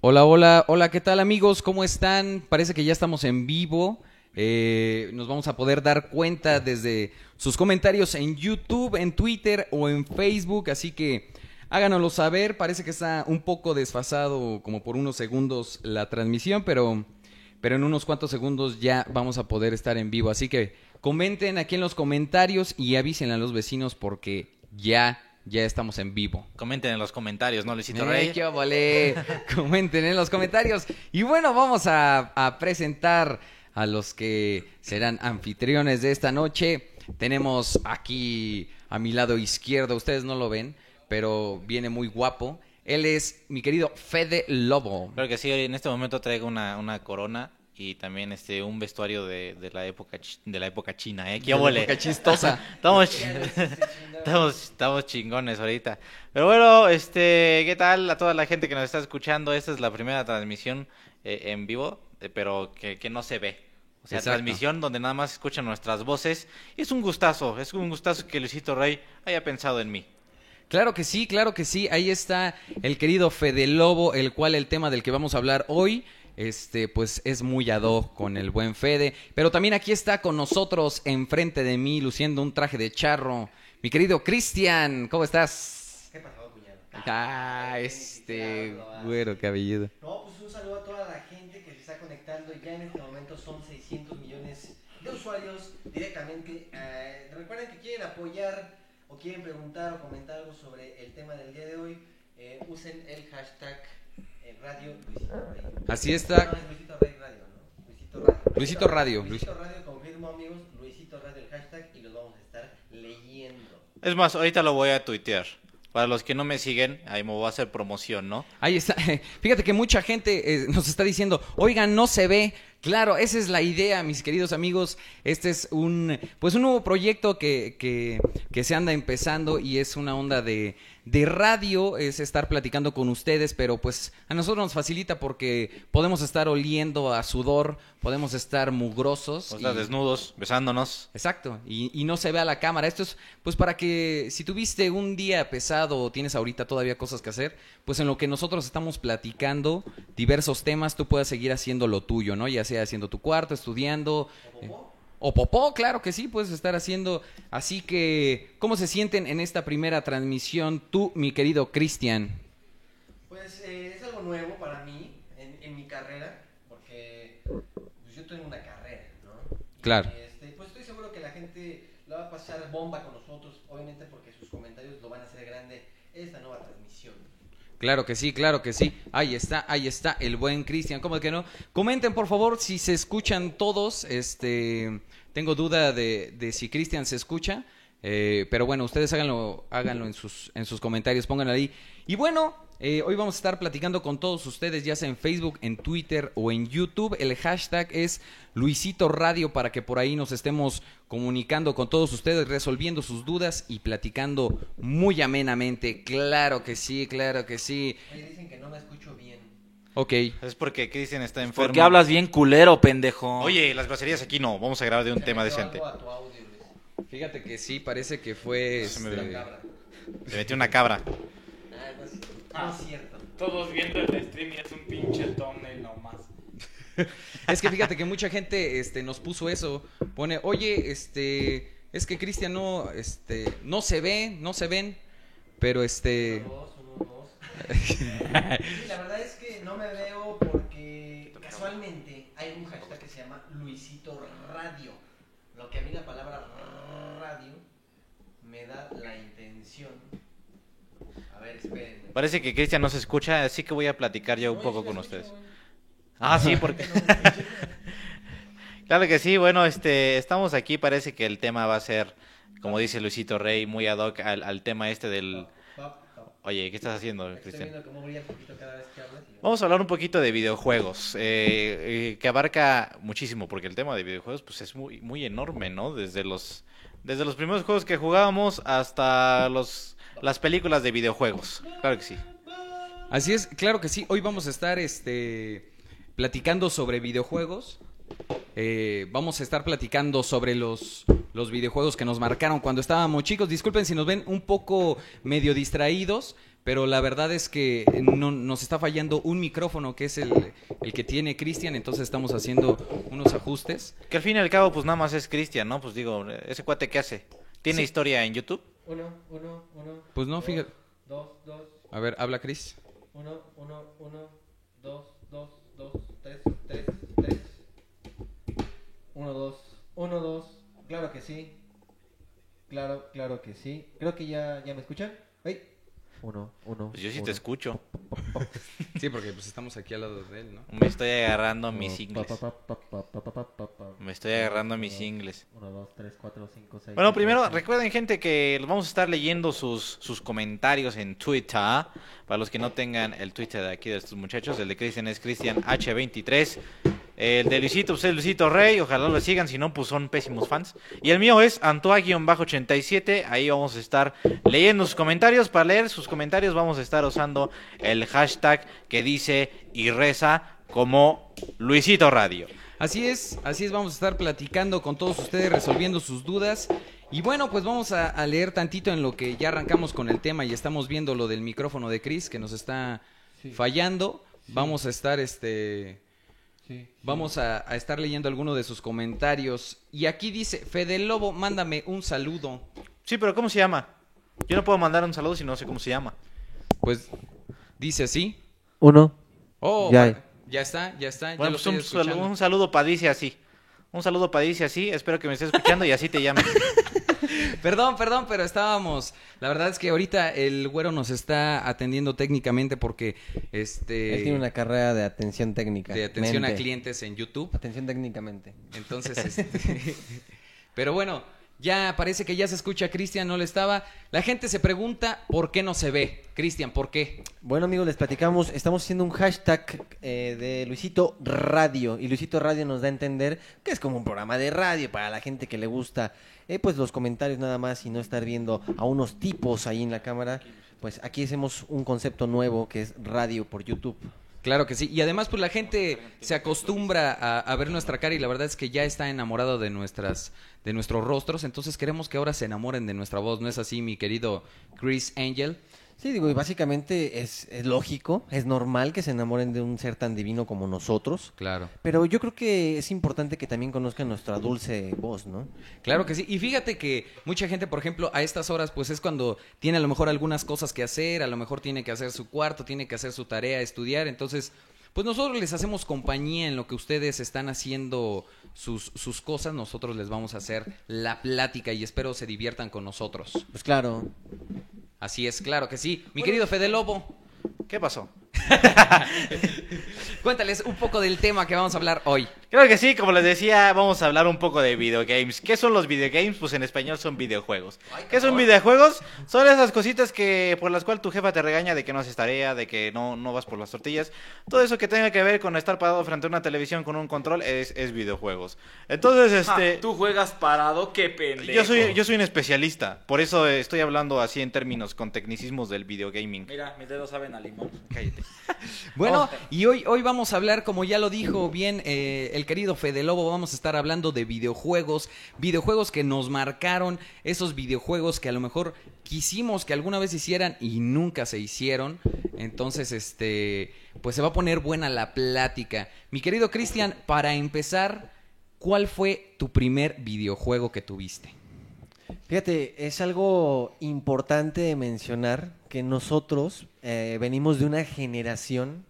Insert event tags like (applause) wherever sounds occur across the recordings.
Hola, hola, hola, ¿qué tal amigos? ¿Cómo están? Parece que ya estamos en vivo. Eh, nos vamos a poder dar cuenta desde sus comentarios en YouTube, en Twitter o en Facebook, así que háganoslo saber. Parece que está un poco desfasado, como por unos segundos, la transmisión, pero, pero en unos cuantos segundos ya vamos a poder estar en vivo. Así que comenten aquí en los comentarios y avisen a los vecinos porque ya, ya estamos en vivo. Comenten en los comentarios, ¿no, Luisito Eh, Rey? qué óvole. (laughs) Comenten en los comentarios. Y bueno, vamos a, a presentar a los que serán anfitriones de esta noche. Tenemos aquí a mi lado izquierdo, ustedes no lo ven, pero viene muy guapo. Él es mi querido Fede Lobo. Claro que sí, en este momento traigo una, una corona y también este un vestuario de, de la época de la época china, ¿eh? ¡Qué chistosa. (laughs) Estamos, (laughs) estamos, estamos chingones ahorita. Pero bueno, este, ¿qué tal a toda la gente que nos está escuchando? Esta es la primera transmisión eh, en vivo, eh, pero que, que no se ve. O sea, Exacto. transmisión donde nada más escuchan nuestras voces. Y es un gustazo, es un gustazo que Luisito Rey haya pensado en mí. Claro que sí, claro que sí. Ahí está el querido Fede Lobo, el cual el tema del que vamos a hablar hoy, este, pues es muy ad hoc con el buen Fede. Pero también aquí está con nosotros, enfrente de mí, luciendo un traje de charro, mi querido Cristian. ¿Cómo estás? ¿Qué pasó, cuñado? Ah, este güero cabelludo. No, pues un saludo a toda la gente que se está conectando. Ya en este momento son 600 millones de usuarios directamente. Eh, recuerden que quieren apoyar o quieren preguntar o comentar algo sobre el tema del día de hoy. eh, usen el hashtag eh, Radio Luisito Rey. Así está. No, es Luisito Rey Radio, ¿no? Luisito Radio. Luisito Radio. Luisito Radio, confirmo amigos. Luisito Radio el hashtag y los vamos a estar leyendo. Es más, ahorita lo voy a tuitear. Para los que no me siguen, ahí me voy a hacer promoción, ¿no? Ahí está. (laughs) Fíjate que mucha gente eh, nos está diciendo, oigan, no se ve. Claro, esa es la idea, mis queridos amigos. Este es un, pues un nuevo proyecto que, que, que se anda empezando y es una onda de, de radio, es estar platicando con ustedes, pero pues a nosotros nos facilita porque podemos estar oliendo a sudor, podemos estar mugrosos. O sea, y- desnudos, besándonos. Exacto, y, y no se ve a la cámara. Esto es pues para que si tuviste un día pesado o tienes ahorita todavía cosas que hacer, pues en lo que nosotros estamos platicando diversos temas, tú puedas seguir haciendo lo tuyo, ¿no? Sea haciendo tu cuarto, estudiando. eh, o popó, claro que sí, puedes estar haciendo. Así que, ¿cómo se sienten en esta primera transmisión tú, mi querido Cristian? Pues eh, es algo nuevo para mí en, en mi carrera, porque pues, yo tengo una carrera, ¿no? Y, Claro. este, pues estoy seguro que la gente la va a pasar bomba con nosotros, obviamente porque sus comentarios lo van a hacer grande esta nueva transmisión. Claro que sí, claro que sí. Ahí está, ahí está el buen Cristian. ¿Cómo que no? Comenten, por favor, si se escuchan todos. Este, tengo duda de, de si Cristian se escucha. eh, pero bueno, ustedes háganlo, háganlo en sus, en sus comentarios, pónganlo ahí. Y bueno, eh, hoy vamos a estar platicando con todos ustedes, ya sea en Facebook, en Twitter o en YouTube. El hashtag es Luisito Radio para que por ahí nos estemos comunicando con todos ustedes, resolviendo sus dudas y platicando muy amenamente. Claro que sí, claro que sí. Oye, dicen que no me escucho bien. Ok. Es porque Cristian está enfermo. Porque hablas bien culero, pendejo. Oye, las groserías aquí no. Vamos a grabar de un Se tema decente. algo a tu audio, Luis. Fíjate que sí, parece que fue... Se me este. Cabra. Se metió una cabra. Ah, es cierto. Todos viendo el stream y es un pinche tonel nomás. (laughs) Es que fíjate que mucha gente este, nos puso eso. Pone, oye, este, es que Cristian no, este, no se ve, no se ven, pero este... Uno, dos, uno, dos. (laughs) Sí, la verdad es que no me veo porque casualmente hay un hashtag que se llama Luisito Radio. Lo que a mí la palabra radio me da la intención. A ver, espérenme. Parece que Cristian no se escucha, así que voy a platicar yo un No, poco con ustedes. Ah, sí, porque... (laughs) Claro que sí, bueno, este, estamos aquí, parece que el tema va a ser, como dice Luisito Rey, muy ad hoc al, al tema este del... Oye, ¿qué estás haciendo, Cristian? Vamos a hablar un poquito de videojuegos, eh, eh, que abarca muchísimo, porque el tema de videojuegos pues es muy, muy enorme, ¿no? Desde los, desde los primeros juegos que jugábamos hasta los, las películas de videojuegos. Claro que sí. Así es, claro que sí. Hoy vamos a estar este, platicando sobre videojuegos. Eh, vamos a estar platicando sobre los, los videojuegos que nos marcaron cuando estábamos chicos. Disculpen si nos ven un poco medio distraídos, pero la verdad es que no, nos está fallando un micrófono que es el, el que tiene Cristian, entonces estamos haciendo unos ajustes. Que al fin y al cabo, pues nada más es Cristian, ¿no? Pues digo, ese cuate que hace. ¿Tiene Sí. historia en YouTube? Uno, uno, uno. Pues no, dos, fíjate. Dos, dos, A ver, habla Cris. uno, uno, uno, dos, dos, dos, tres, tres, tres. Uno, dos, uno, dos. Claro que sí. Claro, claro que sí. Creo que ya, ya me escuchan. ¡Ay! Uno, uno. Pues yo sí te escucho. (laughs) Sí, porque pues estamos aquí al lado de él, ¿no? Me estoy agarrando mis ingles. Me estoy agarrando uno, mis ingles. Bueno, primero recuerden, gente, que vamos a estar leyendo sus, sus comentarios en Twitter. Para los que no tengan el Twitter de aquí de estos muchachos, el de Cristian es Cristian H23. El de Luisito, pues es Luisito Rey, ojalá lo sigan, si no, pues son pésimos fans. Y el mío es Antoa-87, ahí vamos a estar leyendo sus comentarios. Para leer sus comentarios vamos a estar usando el hashtag que dice y reza como Luisito Radio. Así es, así es, vamos a estar platicando con todos ustedes, resolviendo sus dudas. Y bueno, pues vamos a, a leer tantito en lo que ya arrancamos con el tema y estamos viendo lo del micrófono de Chris que nos está Sí. fallando. Vamos a estar este Sí, sí. vamos a, a estar leyendo algunos de sus comentarios. Y aquí dice, Fede Lobo, mándame un saludo. Sí, pero ¿cómo se llama? Yo no puedo mandar un saludo si no sé cómo se llama. Pues dice así. Uno. Oh, Ya. está, ya está. Bueno, pues un, saludo, un saludo para Dice así. Un saludo para Dice así. Espero que me estés escuchando y así te llames. (laughs) (laughs) Perdón, perdón, pero estábamos. La verdad es que ahorita el güero nos está atendiendo técnicamente porque este Él tiene una carrera de atención técnica. de atención a clientes en YouTube. Atención técnicamente. Entonces, (laughs) este, (laughs) pero bueno, ya parece que ya se escucha Cristian, no le estaba. La gente se pregunta por qué no se ve. Cristian, ¿por qué? Bueno, amigos, les platicamos. Estamos haciendo un hashtag eh, de Luisito Radio. Y Luisito Radio nos da a entender que es como un programa de radio para la gente que le gusta. eh, pues los comentarios nada más y no estar viendo a unos tipos ahí en la cámara. Pues aquí hacemos un concepto nuevo que es radio por YouTube. Claro que sí. Y además, pues la gente se acostumbra a, ver nuestra cara y la verdad es que ya está enamorado de nuestras, de nuestros rostros. Entonces queremos que ahora se enamoren de nuestra voz. ¿No es así, mi querido Chris Angel? Sí, digo, y básicamente es, es lógico, es normal que se enamoren de un ser tan divino como nosotros. Claro. Pero yo creo que es importante que también conozcan nuestra dulce voz, ¿no? Claro que sí. Y fíjate que mucha gente, por ejemplo, a estas horas, pues es cuando tiene a lo mejor algunas cosas que hacer, a lo mejor tiene que hacer su cuarto, tiene que hacer su tarea, estudiar. Entonces, pues nosotros les hacemos compañía en lo que ustedes están haciendo sus, sus cosas. Nosotros les vamos a hacer la plática y espero se diviertan con nosotros. Pues claro. Así es, claro que sí. Mi querido Fede Lobo, ¿Qué pasó? (laughs) cuéntales un poco del tema que vamos a hablar hoy. Creo que sí, como les decía, vamos a hablar un poco de videogames. ¿Qué son los videogames? Pues en español son videojuegos. ¿Qué son videojuegos? Son esas cositas que por las cuales tu jefa te regaña de que no haces tarea, de que no, no vas por las tortillas. Todo eso que tenga que ver con estar parado frente a una televisión con un control es, es videojuegos. Entonces, este... Ah, tú juegas parado, qué pendejo. Yo soy, yo soy un especialista, por eso estoy hablando así en términos con tecnicismos del videogaming. Mira, mis dedos saben a limón. Cállate. (laughs) Bueno, y hoy, hoy vamos a hablar, como ya lo dijo bien eh, el querido Fede Lobo, vamos a estar hablando de videojuegos, videojuegos que nos marcaron, esos videojuegos que a lo mejor quisimos que alguna vez hicieran y nunca se hicieron. Entonces, este, pues se va a poner buena la plática. Mi querido Cristian, para empezar, ¿cuál fue tu primer videojuego que tuviste? Fíjate, es algo importante de mencionar que nosotros eh, venimos de una generación,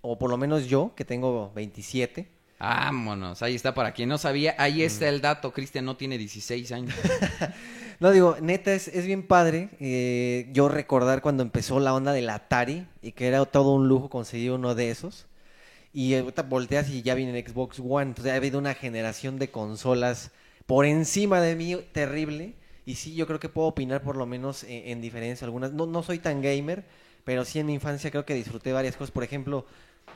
o por lo menos yo, que tengo 27. Vámonos, ahí está, para quien no sabía, ahí está el dato, Cristian no tiene 16 años. (laughs) No, digo, neta, es, es bien padre eh, yo recordar cuando empezó la onda del Atari y que era todo un lujo conseguir uno de esos. Y volteas y ya viene el Xbox One. Entonces ha habido una generación de consolas por encima de mí terrible. Y sí, yo creo que puedo opinar por lo menos en, en diferencia algunas. No, no soy tan gamer, pero sí en mi infancia creo que disfruté varias cosas. Por ejemplo,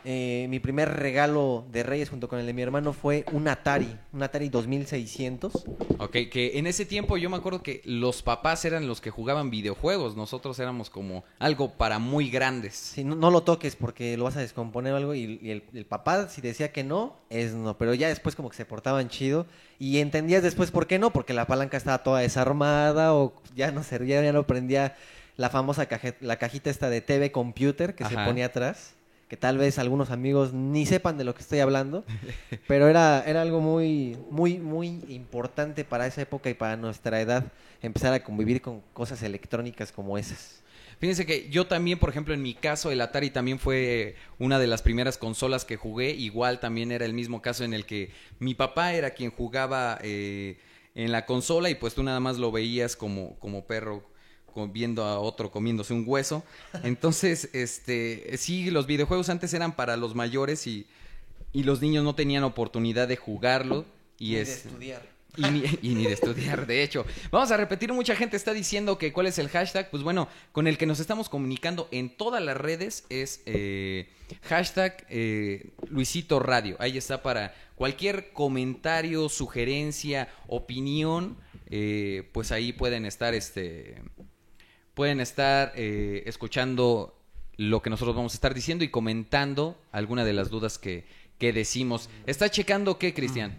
eh, mi primer regalo de Reyes junto con el de mi hermano fue un Atari, un Atari 2600. Ok, que en ese tiempo yo me acuerdo que los papás eran los que jugaban videojuegos, nosotros éramos como algo para muy grandes. Sí, no, no lo toques porque lo vas a descomponer o algo. Y, y el, el papá, si decía que no, es no. Pero ya después, como que se portaban chido. Y entendías después por qué no, porque la palanca estaba toda desarmada o ya no servía, ya no prendía la famosa caje- la cajita esta de TV Computer que se ponía atrás, que tal vez algunos amigos ni sepan de lo que estoy hablando, (laughs) pero era, era algo muy, muy, muy importante para esa época y para nuestra edad, empezar a convivir con cosas electrónicas como esas. Fíjense que yo también, por ejemplo, en mi caso, el Atari también fue una de las primeras consolas que jugué. Igual también era el mismo caso en el que mi papá era quien jugaba eh, en la consola y pues tú nada más lo veías como, como perro viendo a otro comiéndose un hueso. (laughs) Entonces, este, sí, los videojuegos antes eran para los mayores y, y los niños no tenían oportunidad de jugarlo. Y Ni de es, estudiar. y ni, (laughs) y ni de estudiar, de hecho. Vamos a repetir, mucha gente está diciendo que cuál es el hashtag. Pues bueno, con el que nos estamos comunicando en todas las redes es eh, hashtag eh, Luisito Radio. Ahí está para cualquier comentario, sugerencia, opinión. eh, pues ahí pueden estar, este, pueden estar eh, escuchando lo que nosotros vamos a estar diciendo y comentando alguna de las dudas que, que decimos. ¿Está checando qué, Cristian?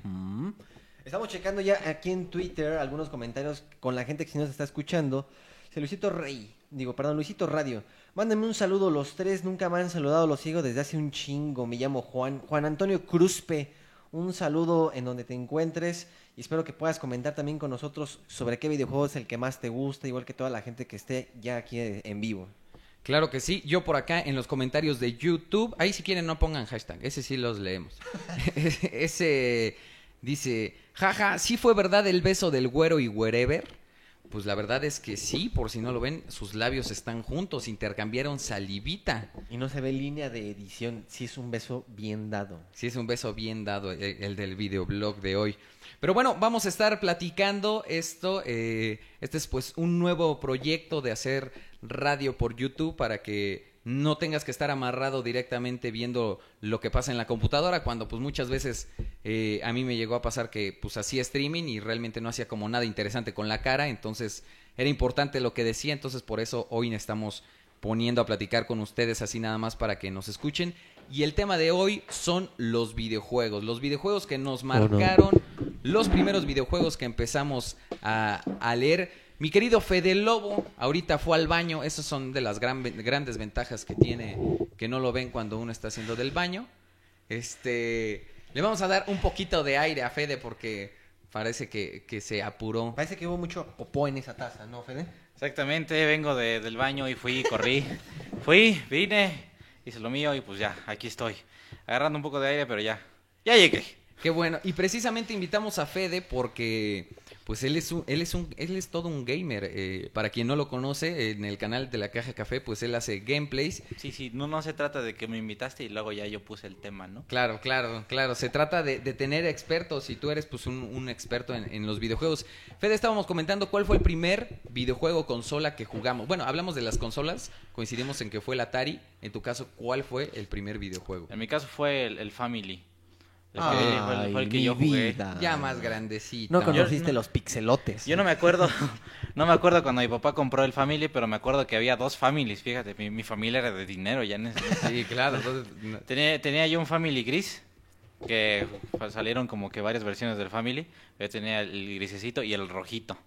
Estamos checando ya aquí en Twitter algunos comentarios con la gente que nos está escuchando. Luisito Rey, digo, perdón, Luisito Radio. Mándenme un saludo los tres, nunca me han saludado, los sigo desde hace un chingo. Me llamo Juan, Juan Antonio Cruzpe. Un saludo en donde te encuentres y espero que puedas comentar también con nosotros sobre qué videojuego es el que más te gusta, igual que toda la gente que esté ya aquí en vivo. Claro que sí. Yo por acá en los comentarios de YouTube, ahí si quieren no pongan hashtag, ese sí los leemos. (laughs) (laughs) ese dice, jaja, sí fue verdad el beso del güero y wherever. Pues la verdad es que sí, por si no lo ven, sus labios están juntos, intercambiaron salivita. Y no se ve línea de edición, sí es un beso bien dado. Sí, es un beso bien dado el, el del videoblog de hoy. Pero bueno, vamos a estar platicando esto. eh, este es pues un nuevo proyecto de hacer radio por YouTube para que no tengas que estar amarrado directamente viendo lo que pasa en la computadora cuando pues muchas veces eh, a mí me llegó a pasar que pues hacía streaming y realmente no hacía como nada interesante con la cara entonces era importante lo que decía entonces por eso hoy estamos poniendo a platicar con ustedes así nada más para que nos escuchen y el tema de hoy son los videojuegos los videojuegos que nos no. marcaron los primeros videojuegos que empezamos a, a leer mi querido Fede Lobo, ahorita fue al baño. Esas son de las gran- grandes ventajas que tiene, que no lo ven cuando uno está haciendo del baño. Este, le vamos a dar un poquito de aire a Fede porque parece que, que se apuró. Parece que hubo mucho popó en esa taza, ¿no, Fede? Exactamente, vengo de- del baño y fui, corrí. (laughs) fui, vine, hice lo mío y pues ya, aquí estoy. Agarrando un poco de aire, pero ya, ya llegué. Qué bueno. Y precisamente invitamos a Fede porque, pues él es un, él es un, él es todo un gamer. Eh, para quien no lo conoce, en el canal de la Caja Café, pues él hace gameplays Sí, sí, no, no se trata de que me invitaste y luego ya yo puse el tema, ¿no? Claro, claro, claro. Se trata de, de tener expertos y tú eres pues un, un experto en, en los videojuegos. Fede, estábamos comentando cuál fue el primer videojuego consola que jugamos. Bueno, hablamos de las consolas, coincidimos en que fue el Atari. En tu caso, ¿cuál fue el primer videojuego? En mi caso fue el, el Family. El Ay, que yo jugué. vida. Ya más grandecito. No conociste no- los pixelotes. Yo no me acuerdo, (laughs) no me acuerdo cuando mi papá compró el Family, pero me acuerdo que había dos Families, fíjate, mi, mi familia era de dinero ya en ese... (laughs) Sí, claro. Tenía, tenía yo un Family gris, que salieron como que varias versiones del Family. Yo tenía el grisecito y el rojito.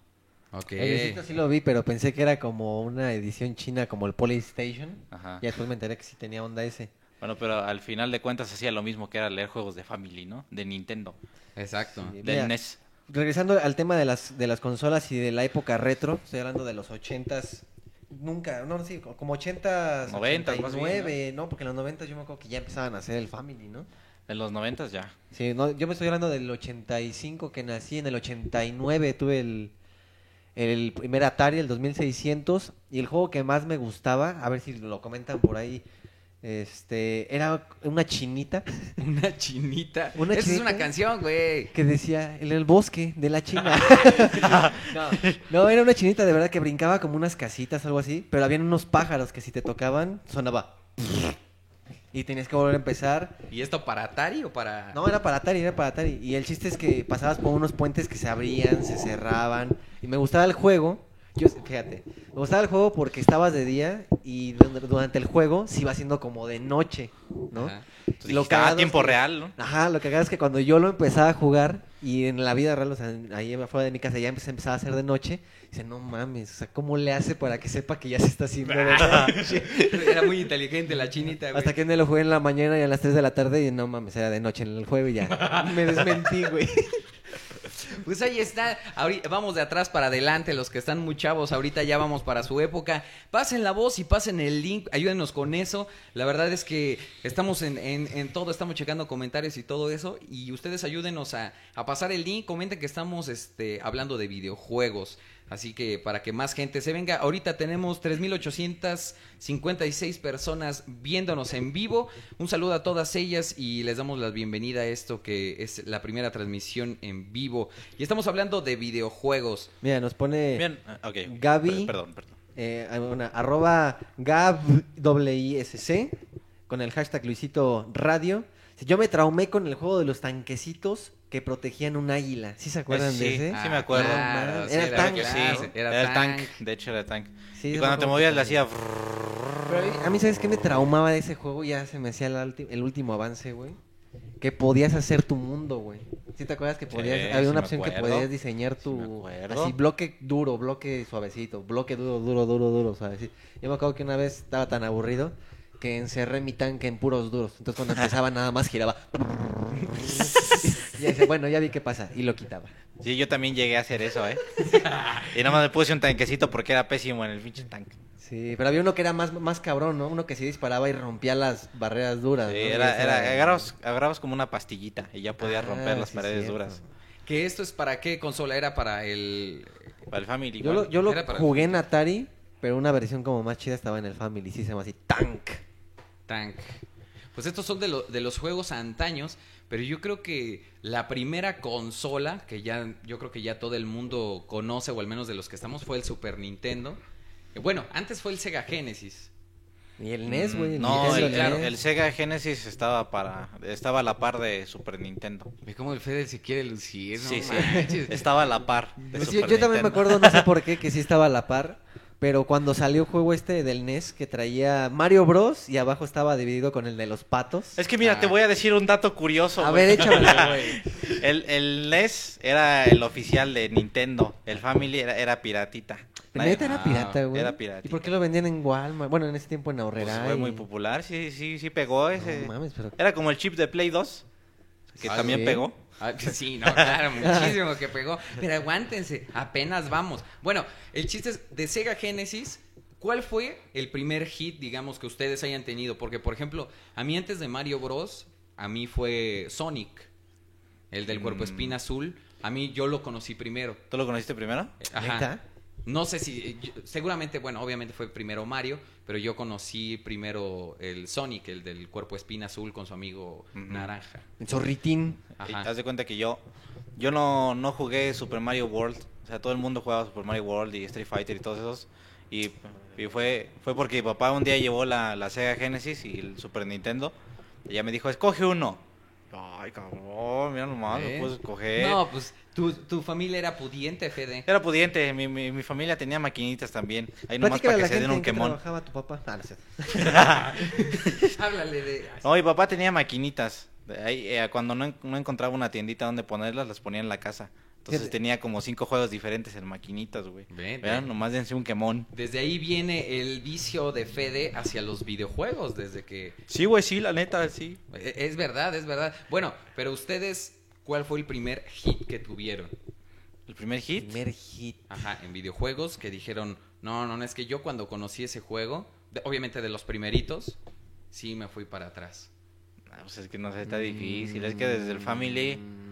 Ok. El visito sí lo vi, pero pensé que era como una edición china como el Polystation. Ajá. Y después me enteré que sí tenía onda ese. Bueno, pero al final de cuentas hacía lo mismo que era leer juegos de Family, ¿no? De Nintendo, Exacto. Sí. del Mira, NES. Regresando al tema de las, de las consolas y de la época retro, estoy hablando de los 80s. Nunca, no, sí, como 80s, 90s más bien, 89, ¿no? Porque en los 90 yo me acuerdo que ya empezaban a hacer el Family, ¿no? En los noventas ya. Sí, no, yo me estoy hablando del 85 que nací, en el 89 tuve el, el primer Atari, el 2600, y el juego que más me gustaba, a ver si lo comentan por ahí, este, era una chinita (laughs) Una chinita. (laughs) Una Esa es una canción, güey. que decía, en el bosque de la China. (laughs) no, no, era una chinita de verdad que brincaba como unas casitas, algo así, pero habían unos pájaros que si te tocaban, sonaba. Y tenías que volver a empezar. ¿Y esto para Atari o para.? No, era para Atari, era para Atari. Y el chiste es que pasabas por unos puentes que se abrían, se cerraban. Y me gustaba el juego. Yo, fíjate, me gustaba el juego porque estabas de día y du- durante el juego se iba haciendo como de noche, ¿no? Ajá. Entonces, Lo dijiste, ah, tiempo es que- real, ¿no? Ajá, lo que hagas es que cuando yo lo empezaba a jugar, Y en la vida real, o sea, ahí afuera de mi casa ya empezaba a hacer de noche. Dice, no mames, o sea, ¿cómo le hace para que sepa que ya se está haciendo de (laughs) noche? Era muy inteligente la chinita, güey. Hasta que me lo jugué en la mañana y a las 3 de la tarde y no mames, era de noche en el juego y ya. (laughs) Me desmentí, güey. Pues ahí está, ahorita, vamos de atrás para adelante, los que están muy chavos, ahorita ya vamos para su época. Pasen la voz y pasen el link, ayúdenos con eso. La verdad es que estamos en, en- todo, estamos checando comentarios y todo eso. Y ustedes ayúdenos a, a pasar el link, comenten que estamos este, hablando de videojuegos. Así que para que más gente se venga, ahorita tenemos 3.856 personas viéndonos en vivo. Un saludo a todas ellas y les damos la bienvenida a esto que es la primera transmisión en vivo. Y estamos hablando de videojuegos. Mira, nos pone Bien, ah. Gaby. Per- Perdón, perdón. eh, una, arroba GabWISC con el hashtag Luisito Radio. Yo me traumé con el juego de los tanquecitos que protegían un águila. ¿Sí se acuerdan sí, de ese? sí me acuerdo. claro, Era sí, tank, que claro, sí, era era, el tank. tank. De hecho, era el tank. Sí, y cuando te movías le hacía... A mí- ¿sabes qué me traumaba de ese juego? Ya se me hacía el último avance, güey. Que podías hacer tu mundo, güey. ¿Sí te acuerdas que podías? Sí, había una opción que podías diseñar tu. así, bloque duro, bloque suavecito, bloque duro, duro, duro, duro, suavecito. Yo me acuerdo que una vez estaba tan aburrido que encerré mi tanque en puros duros. Entonces cuando empezaba nada más giraba. (laughs) y decía, bueno, ya vi qué pasa. Y lo quitaba. Sí, yo también llegué a hacer eso, ¿eh? y nada más me puse un tanquecito porque era pésimo en el pinche tanque. Sí, pero había uno que era más, más cabrón, ¿no? Uno que sí disparaba y rompía las barreras duras. Sí, era, era, agarrabas, agarrabas como una pastillita y ya podías Ah, romper las sí, paredes cierto. duras. Que esto es para qué consola era para el Para el Family Yo igual. lo, yo lo jugué en Atari, pero una versión como más chida estaba en el Family. Sí, se llama así, Tank. Tank. Pues estos son de, lo- de los juegos antaños, pero yo creo que la primera consola que ya yo creo que ya todo el mundo conoce o al menos de los que estamos fue el Super Nintendo. Eh, Bueno, antes fue el Sega Genesis. Y el NES, güey. Mm, No, el, claro, NES. el Sega Genesis estaba para estaba a la par de Super Nintendo. Ve cómo el Fede se quiere lucir, no sí, sí. Estaba a la par. de Pues sí, Super yo también me acuerdo, no sé por qué, que sí estaba a la par. Pero cuando salió el juego este del NES que traía Mario Bros. y abajo estaba dividido con el de los patos. Es que mira, te Ah. voy a decir un dato curioso. A ver, échamelo, (laughs) güey. El, el NES era el oficial de Nintendo. El Family era, era piratita. Neta era Ah, pirata, güey. era pirata. ¿Y por qué lo vendían en Walmart? Bueno, en ese tiempo en pues, Aurrera. fue y- muy popular, sí, sí, sí pegó ese. No mames, pero... Era como el chip de Play 2, que Ah, también sí. pegó. Ah, (laughs) sí, no, claro, muchísimo que pegó. Pero aguántense, apenas vamos. Bueno, el chiste es de Sega Genesis. ¿Cuál fue el primer hit, digamos, que ustedes hayan tenido? Porque, por ejemplo, a mí antes de Mario Bros, a mí fue Sonic, el del cuerpo Mm. espina azul. A mí yo lo conocí primero. ¿Tú lo conociste primero? Ajá. No sé si, yo- seguramente, bueno, obviamente fue primero Mario, pero yo conocí primero el Sonic, el del cuerpo espina azul con su amigo naranja. El zorritín. Ajá. haz de cuenta que yo, yo no, no jugué Super Mario World. O sea, todo el mundo jugaba Super Mario World y Street Fighter y todos esos. Y, y fue, fue porque mi papá un día llevó la, la Sega Genesis y el Super Nintendo. Y ella me dijo, escoge uno. Ay, cabrón, mira nomás, ¿Eh? no puedes escoger. No, pues tu, tu familia era pudiente, Fede. Era pudiente, mi, mi, mi familia tenía maquinitas también. Ahí nomás Platícale para que la se den en un qué quemón. trabajaba tu papá. Ah, no sé. (laughs) (laughs) Háblale de... No, mi papá tenía maquinitas. Ahí, eh, cuando no, no encontraba una tiendita donde ponerlas, las ponía en la casa. Entonces Fíjate. tenía como cinco juegos diferentes en maquinitas, güey. Ve, Vean, ve. nomás dense un quemón. Desde ahí viene el vicio de Fede hacia los videojuegos, desde que... Sí, güey, sí, la neta, sí. e- Es verdad, es verdad. Bueno, pero ustedes, ¿cuál fue el primer hit que tuvieron? El primer hit. Primer hit. Ajá, en videojuegos que dijeron, no, no, no, es que yo cuando conocí ese juego, de- obviamente de los primeritos, sí me fui para atrás. Ah, pues es que no sé, está difícil. Es que desde el Family, Mm.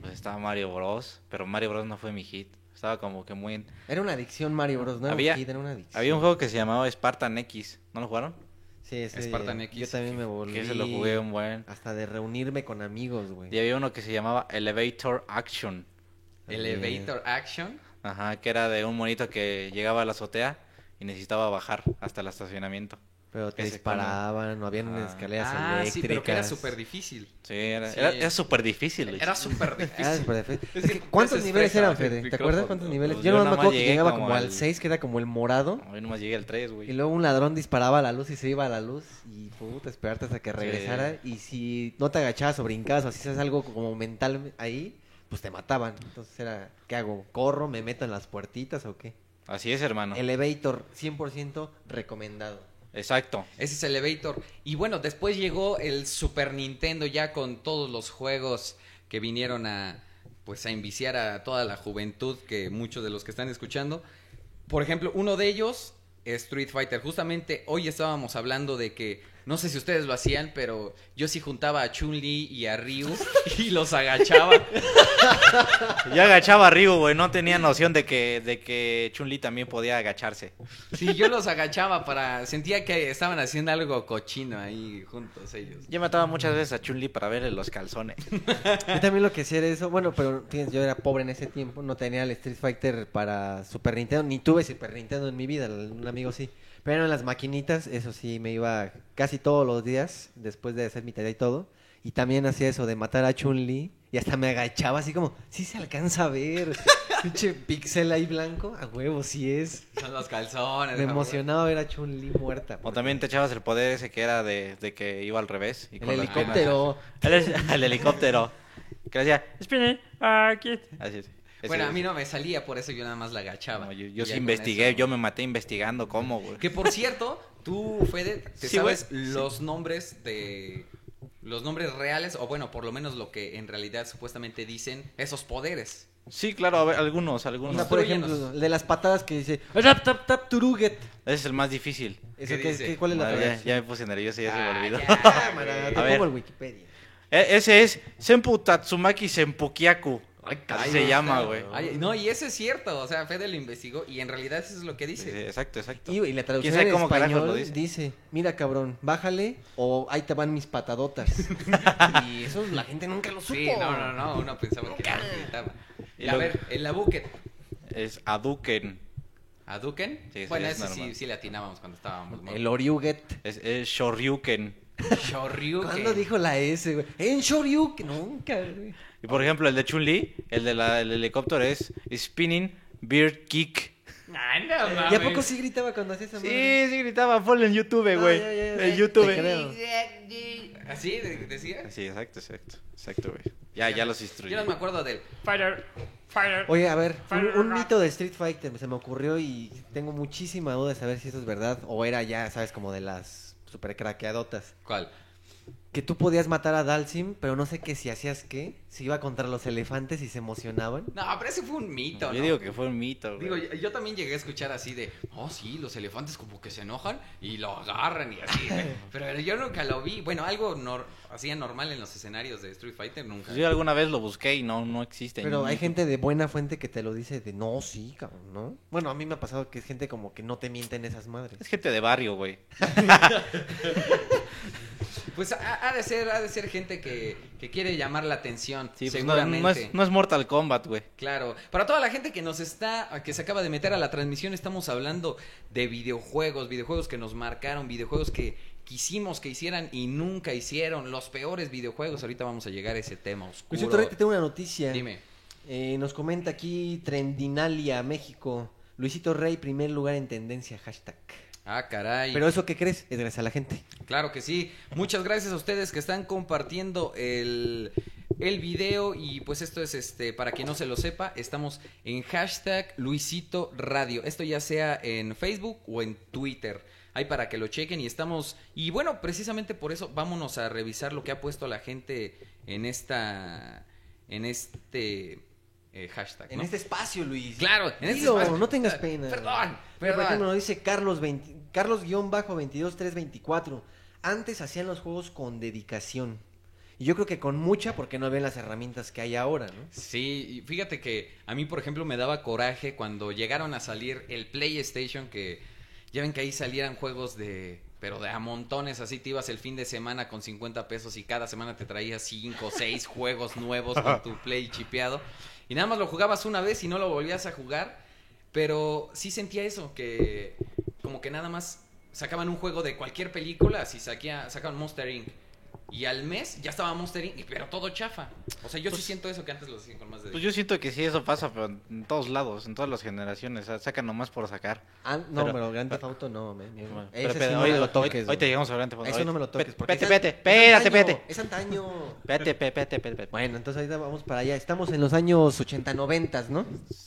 Pues estaba Mario Bros. Pero Mario Bros no fue mi hit. Estaba como que muy... en- Era una adicción Mario Bros. No era Había- un hit, era una adicción. Había un juego que se llamaba Spartan X. ¿No lo jugaron? Sí, ese, Spartan X. Yo también me volví. Que ese lo jugué un buen... Hasta de reunirme con amigos, güey. Y había uno que se llamaba Elevator Action. Elevator Action. Ajá, que era de un monito que llegaba a la azotea y necesitaba bajar hasta el estacionamiento. Pero te disparaban, no habían Ah. escaleras Ah, eléctricas. sí, pero que era súper difícil. Sí, era Sí. era- era súper difícil. Luis. (laughs) Era súper difícil. súper difícil. Es que ¿Cuántos niveles eran, Fede? ¿Te acuerdas cuántos niveles? Pues yo yo no me acuerdo que llegaba como al al- 6, que era como el morado. Hoy nomás llegué al 3, güey. Y luego un ladrón disparaba a la luz y se iba a la luz. Y puta, esperarte hasta que regresara. Y si no te agachabas o brincabas o hacías algo como mental ahí, pues te mataban. Entonces era, ¿qué hago? ¿Corro? ¿Me meto en las puertitas o qué? Así es, hermano. Elevator, 100% recomendado. Exacto. Ese es Elevator. Y bueno, después llegó el Super Nintendo ya con todos los juegos que vinieron a pues a enviciar a toda la juventud que muchos de los que están escuchando. Por ejemplo, uno de ellos Street Fighter. Justamente hoy estábamos hablando de que no sé si ustedes lo hacían, pero yo sí juntaba a Chun-Li y a Ryu (laughs) y los agachaba. (laughs) Yo agachaba a Ryu, güey. No tenía noción de que, de que Chun-Li también podía agacharse. Sí, yo los agachaba para sentía que estaban haciendo algo cochino ahí juntos ellos. Yo mataba muchas veces a Chun-Li para verle los calzones. Yo también lo que hacía era eso. Bueno, pero fíjense, yo era pobre en ese tiempo. No tenía el Street Fighter para Super Nintendo. Ni tuve Super Nintendo en mi vida. Un amigo sí. Pero en las maquinitas, eso sí, me iba casi todos los días después de hacer mi tarea y todo. Y también hacía eso de matar a Chun-Li. Y hasta me agachaba así como, sí se alcanza a ver. (laughs) Pinche pixel ahí blanco. A huevo, sí es. Son los calzones. Me emocionaba ver a Chun-Li muerta. O también te echabas el poder ese que era de, de que iba al revés. Y El helicóptero. (laughs) El, el helicóptero. Que decía, spinning, ah, kid". Así es. Ese Bueno, a mí no me salía, por eso yo nada más la agachaba. No, yo sí investigué, eso- yo me maté investigando cómo, güey. Que por cierto, tú, Fede, te Sí, sabes los nombres de... Los nombres reales, o bueno, por lo menos lo que en realidad supuestamente dicen esos poderes. Sí, claro, a ver, algunos, O algunos. sea, por ejemplo, el de las patadas que dice, "Rap, tap, tap, turuget". Ese es el más difícil. Eso, ¿Qué ¿qué- ¿Cuál es la Ah, ya, me puse nervioso y ya se Ah, me olvidó. ya, Cámara, güey. te A ver. pongo el Wikipedia. E- Ese es Senpu Tatsumaki Senpukiaku. Ay, Así se llama, güey. No, y eso es cierto, o sea, Fede lo investigó y en realidad eso es lo que Sí, dice. exacto, exacto. Y, y la traducción sabe en cómo carajos español lo dice? dice? mira cabrón, bájale o ahí te van mis patadotas. (laughs) y eso la gente nunca lo supo. Sí, no, no, no, uno pensaba que no gritaba. Y a lo- ver, el Abuket. Es Aduken. ¿Aduken? Sí, bueno, es ese sí, sí le atinábamos cuando estábamos. El Oriuget. Es, es Shoryuken. Shoryuken. ¿Cuándo dijo la S, güey? En Shoryuken, nunca, güey. Y por ejemplo, el de Chun-Li, el del helicóptero es Spinning Beard Kick. Ay, no, ¿Y a poco sí gritaba cuando hacía esa Sí, madre? sí gritaba, ponlo en YouTube, güey. en YouTube. ¿Así de- decía? Sí, exacto, exacto. Exacto, güey. Ya, ya los instruí. Yo no me acuerdo del... Fighter, fighter. Oye, a ver, un, un mito de Street Fighter se me ocurrió y tengo muchísima duda de saber si eso es verdad o era ya, sabes, como de las super craqueadotas. ¿Cuál? Que tú podías matar a Dalsim, pero no sé qué si hacías qué, si iba contra los elefantes y se emocionaban. No, pero ese fue un mito, Yo ¿no? digo que fue un mito, güey. Digo, yo, yo también llegué a escuchar así de, oh sí, los elefantes como que se enojan y lo agarran y así. (laughs) güey. Pero yo nunca lo vi. Bueno, algo nor así normal en los escenarios de Street Fighter nunca. Pues yo alguna vez lo busqué y no, no existe. Pero hay gente de buena fuente que te lo dice de no, sí, cabrón, ¿no? Bueno, a mí me ha pasado que es gente como que no te mienten esas madres. Es gente de barrio, güey. (laughs) Pues ha, ha de ser, ha de ser gente que, que quiere llamar la atención, Sí, pues no, seguramente. no es, no es Mortal Kombat, güey. Claro, para toda la gente que nos está, que se acaba de meter a la transmisión, estamos hablando de videojuegos, videojuegos que nos marcaron, videojuegos que quisimos que hicieran y nunca hicieron, los peores videojuegos. Ahorita vamos a llegar a ese tema oscuro. Luisito Rey, te tengo una noticia. Dime. Eh, nos comenta aquí Trendinalia, México. Luisito Rey, primer lugar en tendencia, hashtag. Ah, caray. Pero eso, ¿qué crees? Es gracias a la gente. Claro que sí. Muchas gracias a ustedes que están compartiendo el, el video. Y pues esto es este, para quien no se lo sepa, estamos en hashtag Luisito Radio. Esto ya sea en Facebook o en Twitter. Ahí para que lo chequen y estamos. Y bueno, precisamente por eso vámonos a revisar lo que ha puesto la gente en esta. En este eh, hashtag. En ¿no? este espacio, Luis. Claro, en este espacio. no tengas pena. Perdón, Mira, por perdón. ejemplo, nos dice Carlos 20 Carlos-22324. Antes hacían los juegos con dedicación. Y yo creo que con mucha porque no ven las herramientas que hay ahora, ¿no? Sí, fíjate que a mí, por ejemplo, me daba coraje cuando llegaron a salir el PlayStation, que ya ven que ahí salieran juegos de, pero de a montones, así te ibas el fin de semana con 50 pesos y cada semana te traías 5 o 6 juegos nuevos con tu (laughs) Play chipeado. Y nada más lo jugabas una vez y no lo volvías a jugar, pero sí sentía eso, que como que nada más sacaban un juego de cualquier película, si sacaban Monster Inc. Y al mes ya estaba Monster Inc., pero todo chafa. O sea, yo sí siento eso que antes lo hacían con más de... Pues yo siento que sí, eso pasa, pero en todos lados, en todas las generaciones. o sea, Sacan nomás por sacar. Ah, no, pero, Pero- Grand Theft Auto no, me, Bueno, ese pero, sí pero, no hoy, me lo toques. hoy te llegamos a Grand Theft Auto. Eso no me lo toques. Vete, porque vete, es espérate, antaño, espérate. Es antaño. Vete, pe- vete, vete, vete. Bueno, entonces ahorita vamos para allá. Estamos en los años 80, 90, ¿no?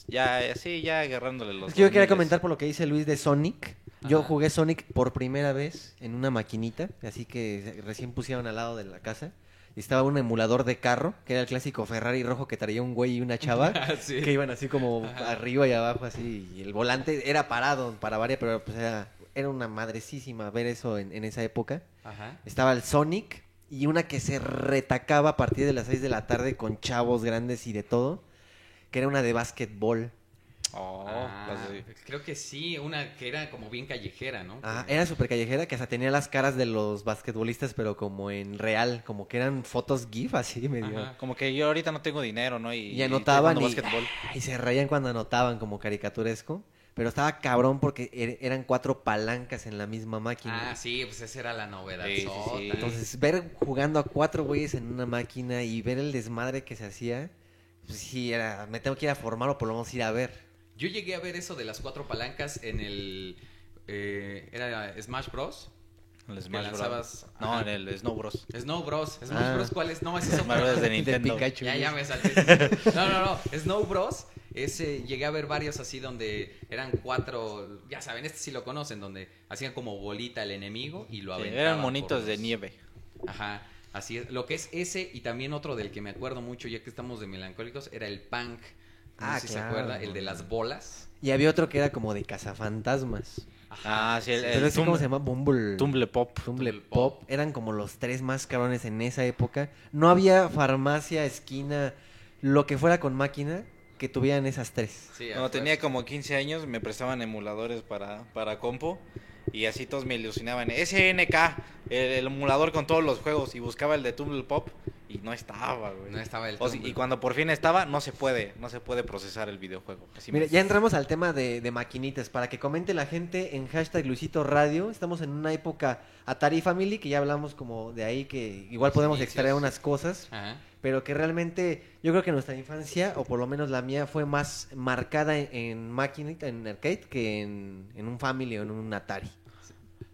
Ya, sí, ya agarrándole los. Es que yo quería 2000s. comentar por lo que dice Luis de Sonic. Yo jugué Sonic por primera vez en una maquinita, así que recién pusieron al lado de la casa. Y estaba un emulador de carro, que era el clásico Ferrari rojo que traía un güey y una chava, (laughs) Sí. que iban así como Ajá. arriba y abajo, así. Y el volante era parado para varias, pero pues era, era una madrecísima ver eso en, en esa época. Ajá. Estaba el Sonic y una que se retacaba a partir de las 6 de la tarde con chavos grandes y de todo, que era una de básquetbol. Oh, Ah, las de- creo que sí, una que era como bien callejera, ¿no? Ah, Que- era súper callejera que hasta tenía las caras de los basquetbolistas, pero como en real, como que eran fotos GIF así (laughs) medio. Ajá. Como que yo ahorita no tengo dinero, ¿no? Y, Y, anotaban y, y se reían cuando anotaban como caricaturesco. Pero estaba cabrón porque er- eran cuatro palancas en la misma máquina. Ah, sí, pues esa era la novedad. Sí, sí, sí. Entonces, ver jugando a cuatro güeyes en una máquina y ver el desmadre que se hacía, pues sí, era, me tengo que ir a formar o por lo menos ir a ver. Yo llegué a ver eso de las cuatro palancas en el... eh, era Smash Bros. El Smash Bros. No, en el Snow Bros. Snow Bros. Smash Ah. Bros. ¿Cuál es? No, es Smash Bros. de (laughs) De Nintendo. Pikachu. Ya, ya me salté. (laughs) No, no, no. Snow Bros. Ese, llegué a ver varios así donde eran cuatro, ya saben, este sí lo conocen, donde hacían como bolita el enemigo y lo Sí, aventaban. eran monitos de nieve. Ajá, así es. Lo que es ese y también otro del que me acuerdo mucho, ya que estamos de melancólicos, era el punk. No Ah, sé si claro. se acuerda, el de las bolas. Y había otro que era como de cazafantasmas. Ah, sí, el, Pero el ese, ¿cómo se llama? Bumble. Tumble Pop. Tumble Tumble Pop. Pop. Eran como los tres más cabrones en esa época. No había farmacia, esquina, lo que fuera con máquina que tuvieran esas tres. Sí, Cuando a tenía como 15 años me prestaban emuladores para, para compo y así todos me ilusionaban. SNK, el, el emulador con todos los juegos y buscaba el de Tumble Pop y no estaba, güey. No estaba el O y cuando por fin estaba, no se puede, no se puede procesar el videojuego. Así Mire, me- ya entramos al tema de, de maquinitas. Para que comente la gente en hashtag Luisito Radio. Estamos en una época Atari Family, que ya hablamos como de ahí, que igual podemos Inicios. extraer unas cosas. Ajá. pero que realmente yo creo que nuestra infancia, o por lo menos la mía, fue más marcada en, en maquinita, en arcade, que en, en un Family o en un Atari.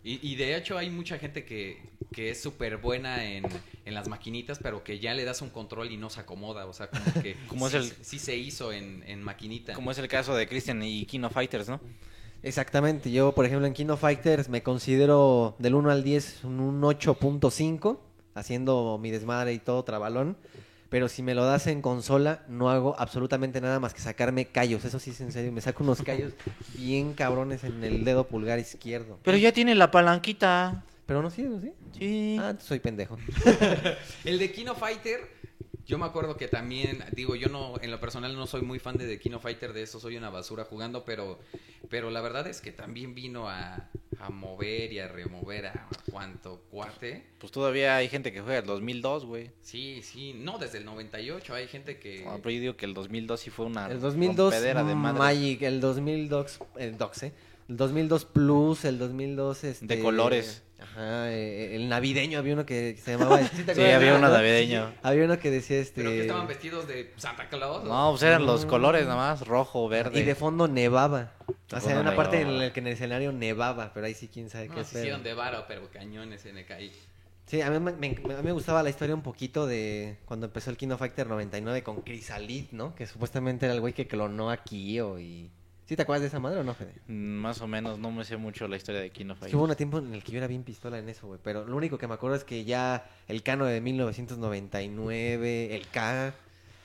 Y, y de hecho hay mucha gente que, que es súper buena en, en las maquinitas, pero que ya le das un control y no se acomoda. O sea, como (laughs) que Como es sí, el- sí se hizo en, en maquinita. Como es el caso de Christian y Kino Fighters, ¿no? Exactamente, yo por ejemplo en Kino Fighters me considero del 1 al 10 un, un 8.5, haciendo mi desmadre y todo trabalón. Pero si me lo das en consola, no hago absolutamente nada más que sacarme callos. Eso sí es en serio. Me saco unos callos bien cabrones en el dedo pulgar izquierdo. Pero ya tiene la palanquita. Pero no sirve, ¿sí? Sí. Ah, soy pendejo. (laughs) El de Kino Fighter, yo me acuerdo que también, digo, yo no, en lo personal no soy muy fan de The Kino Fighter, de eso soy una basura jugando, pero, pero la verdad es que también vino a, a mover y a remover a cuánto cuate. Pues todavía hay gente que juega el 2002, güey. Sí, sí, no, desde el 98 hay gente que... Ah, pero yo digo que el 2002 sí fue una El 2002 rompedera de madre. Magic, el 2002, el Dox, ¿eh? El 2002 Plus, el 2002 este, De colores. Ajá, eh, el navideño había uno que se llamaba (laughs) ¿sí había uno ¿No? navideño. Había uno que decía este Pero que estaban vestidos de Santa Claus. ¿o? No, pues eran los colores nada más, rojo, verde. y de fondo nevaba. O sea, una parte en la que en el escenario nevaba, pero ahí sí quién sabe No, qué hicieron de varo, pero cañones NKI. Sí, a mí me, me- a mí me gustaba la historia un poquito de cuando empezó el Kino Fighter 99 con Chrysalid, ¿no? Que supuestamente era el güey que clonó a Kyo y... ¿Sí te acuerdas de esa madre o no, Fede? Mm, Más o menos, no me sé mucho la historia de Kino Es que Fighters. hubo un tiempo en el que yo era bien pistola en eso, güey. Pero lo único que me acuerdo es que ya el Kano de 1999, el K,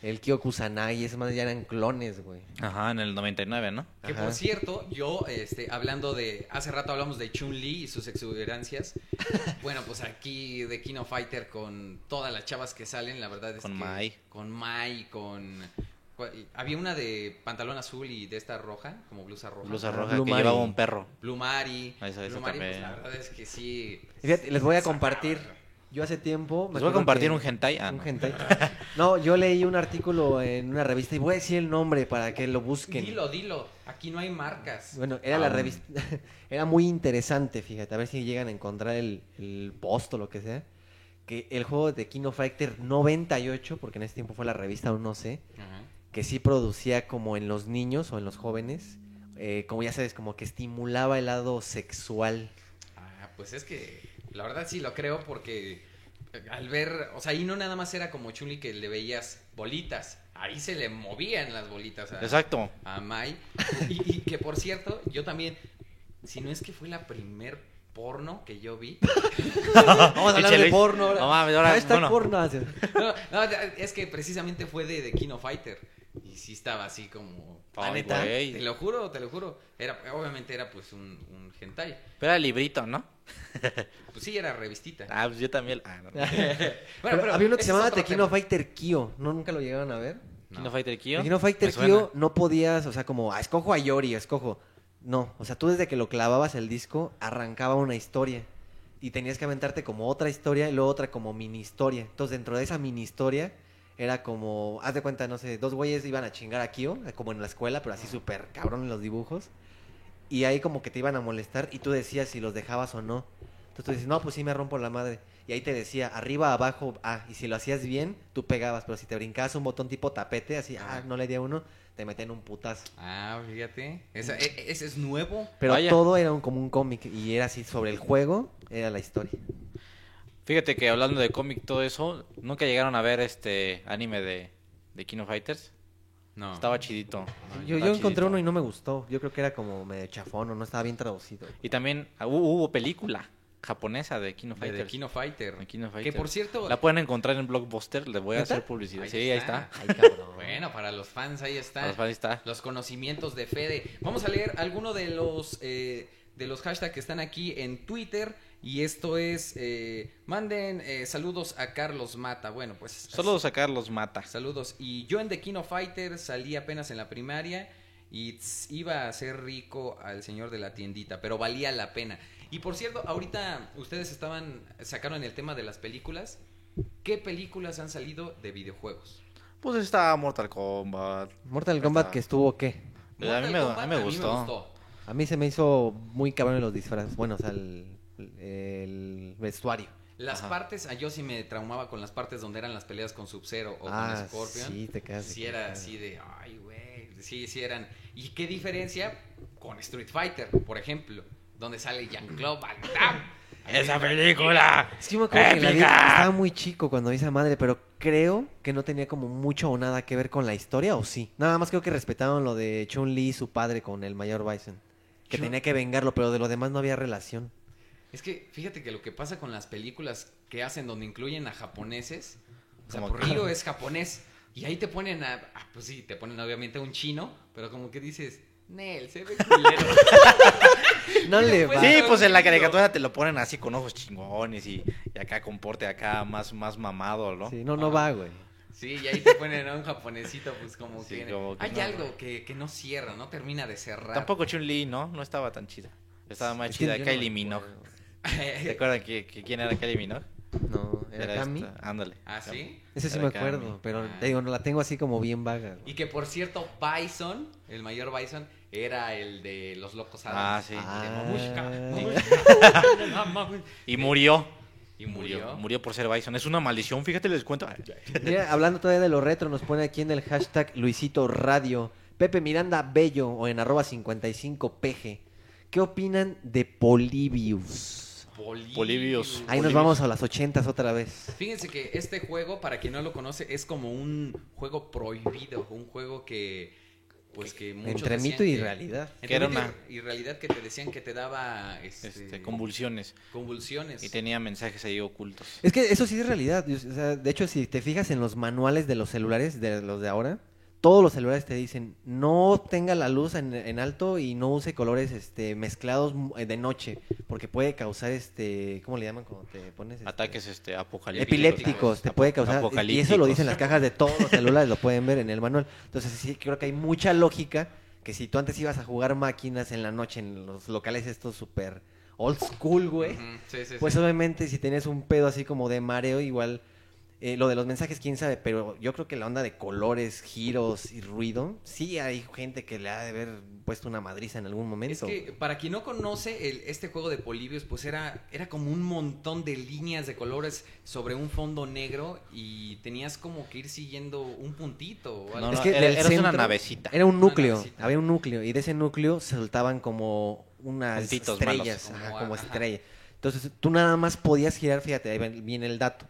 el Kyo Kusanagi, esas madres ya eran clones, güey. Ajá, en el 99, ¿no? Que Ajá. por cierto, yo, este, hablando de. Hace rato hablamos de Chun-Li y sus exuberancias. (laughs) bueno, pues aquí de Kino Fighter con todas las chavas que salen, la verdad es Con que. Mai. Con Mai, con. Había una de pantalón azul y de esta roja, como blusa roja. Blusa Ah, roja Blue que Mari. llevaba un perro. Blue Mari. Ah, esa- esa Blue Mari, pues, también. la verdad es que sí. Fíjate, les voy a compartir. Yo hace tiempo... me ¿Les voy a compartir que- un hentai? Ah, un no. hentai. (laughs) No, yo leí un artículo en una revista y voy a decir el nombre para que lo busquen. Dilo, dilo. Aquí no hay marcas. Bueno, era la Aún. revista. (laughs) era muy interesante, fíjate, a ver si llegan a encontrar el, el post o lo que sea. que el juego de Kino Fighter 98, porque en ese tiempo fue la revista, aún no sé, Ajá. Que sí producía como en los niños o en los jóvenes, eh, como ya sabes, como que estimulaba el lado sexual. Ah, pues es que la verdad sí lo creo porque eh, al ver, o sea, ahí no nada más era como Chuli que le veías bolitas, ahí se le movían las bolitas a, Exacto. a Mai. (laughs) Y, y que por cierto, yo también, si no es que fue la primer porno que yo vi. (laughs) Vamos a hablar de porno ahora. No mames, ahora, Hashtag bueno. porno. (laughs) No, no, es que precisamente fue de, de Kino Fighter. Y sí estaba así como... ¿Ah, Ay, güey. Te lo juro, te lo juro. Era, obviamente era pues un, un hentai. Pero era librito, ¿no? (laughs) Pues sí, era revistita. Ah, pues yo también. Ah, no. (laughs) Bueno, Pero había uno que se llamaba Tequino. Fighter Kyo. ¿No, ¿Nunca lo llegaron a ver? No. Kino Fighter Kyo. Tequino Fighter. Kyo no podías, o sea, como, ah, escojo a Yori, escojo. No, o sea, tú desde que lo clavabas el disco, arrancaba una historia. Y tenías que aventarte como otra historia y luego otra como mini historia. Entonces, dentro de esa mini historia, era como, haz de cuenta, no sé, dos güeyes iban a chingar a Kyo, como en la escuela, pero así súper cabrón en los dibujos. Y ahí como que te iban a molestar y tú decías si los dejabas o no. Entonces tú dices, no, pues sí me rompo la madre. Y ahí te decía, arriba, abajo, ah, y si lo hacías bien, tú pegabas, pero si te brincabas un botón tipo tapete, así, ah, Ah. no le di a uno, te metían un putazo. Ah, fíjate. Esa- e- ese es nuevo. Pero Vaya. todo era un- como un cómic y era así sobre el juego, era la historia. Fíjate que hablando de cómic, todo eso, nunca llegaron a ver este anime de, de Kino Fighters. No. Estaba chidito. Yo, Estaba yo encontré chidito. uno y no me gustó. Yo creo que era como medio chafón o no estaba bien traducido. Y también ah, hubo, hubo película japonesa de Kino De, Fighters. de Kino Fighter. De Kino Que Fighters. por cierto. La pueden encontrar en Blockbuster, les voy a hacer publicidad. Ahí sí, ahí está. está. Ay, cabrón. Bueno, para los fans ahí está. Para los fans está. Los conocimientos de Fede. Vamos a leer alguno de los eh, de los hashtags que están aquí en Twitter. Y esto es eh, manden eh, saludos a Carlos Mata. Bueno, pues Solo sacar los mata. saludos. Y yo en The Kino Fighter salí apenas en la primaria y tss, iba a hacer rico al señor de la tiendita, pero valía la pena. Y por cierto, ahorita ustedes estaban sacaron el tema de las películas. ¿Qué películas han salido de videojuegos? Pues está Mortal Kombat. Mortal Kombat Está- que estuvo qué? A mí me- Mortal a mí me Kombat gustó. A mí se me hizo muy cabrón en los disfraces. Bueno, o sea, el, el vestuario. Las Ajá. partes, a yo sí me traumaba con las partes donde eran las peleas con Sub-Zero o ah, con Scorpion. sí, te quedas. Sí era así de, ay, güey. Sí, sí eran. ¿Y qué diferencia con Street Fighter, por ejemplo? Donde sale Jean-Claude Van Damme. (laughs) ¡Esa película! Es que yo me acuerdo que la estaba muy chico cuando vi esa madre, pero creo que no tenía como mucho o nada que ver con la historia, ¿o sí? Nada más creo que respetaron lo de Chun-Li y su padre con el mayor Bison. Que Chun- tenía que vengarlo, pero de lo demás no había relación. Es que fíjate que lo que pasa con las películas que hacen donde incluyen a japoneses, o sea, por Río es japonés, y ahí te ponen a, ah, pues sí, te ponen obviamente a un chino, pero como que dices, Nel, se ve culero. (laughs) No le va. Sí, pues en la caricatura te lo ponen así con ojos chingones y, y acá con porte acá más, más mamado, ¿no? Sí, no, no va, güey. Sí, y ahí te ponen a un japonesito, pues como Sí, que... como que hay no, algo que, que no cierra, no termina de cerrar. Tampoco Chun-Li, ¿no? No estaba tan chida. Estaba más Es que chida Kylie Minogue. (laughs) ¿Te acuerdas que, que quién era Kylie Minogue? No, era Cami. esta- Ándale. ¿Ah, sí? Ese sí Era me acuerdo, Cami. pero Ah. te digo, no la tengo así como bien vaga. Y que por cierto, Bison, el mayor Bison, era el de los locos Ah, Adams. sí. El de Ah. Mamushka. (laughs) Y murió. Y murió. Murió por ser Bison. Es una maldición, fíjate, les cuento. Mira, hablando todavía de lo retro, nos pone aquí en el hashtag Luisito Radio. Pepe Miranda Bello o en arroba 55pg. ¿Qué opinan de Polybius? Polibius. Polibius. Ahí nos vamos a las ochentas otra vez. Fíjense que este juego, para quien no lo conoce, es como un juego prohibido, un juego que, pues que muchos Entre mito y que- realidad. Que era una- y realidad que te decían que te daba este, Este, convulsiones. convulsiones. Y tenía mensajes ahí ocultos. Es que eso sí es realidad. yo- o sea, de hecho, si te fijas en los manuales de los celulares, de los de ahora, todos los celulares te dicen no tenga la luz en, en alto y no use colores este, mezclados mu- eh, de noche, porque puede causar este, ¿cómo le llaman cuando te pones? este? Ataques este, apocalípticos. epilépticos, te puede causar. Y eso lo dicen las cajas de todos los celulares, lo pueden ver en el manual. Entonces sí, creo que hay mucha lógica que si tú antes ibas a jugar máquinas en la noche en los locales estos súper old school, güey. Ujú, sí, sí, Pues sí. obviamente si tenías un pedo así como de mareo, igual Eh, lo de los mensajes, quién sabe, pero yo creo que la onda de colores, giros y ruido, sí hay gente que le ha de haber puesto una madriza en algún Es momento. que para quien no conoce el- este juego de Polibios, pues era, era como un montón de líneas de colores sobre un fondo negro y tenías como que ir siguiendo un puntito. o algo. No, Es no, que era- una navecita. Era un núcleo, había un núcleo, y de ese núcleo se soltaban como unas Puntitos estrellas, malos. ajá, Como, como ajá. estrella. Entonces tú nada más podías girar, fíjate, ahí viene el dato.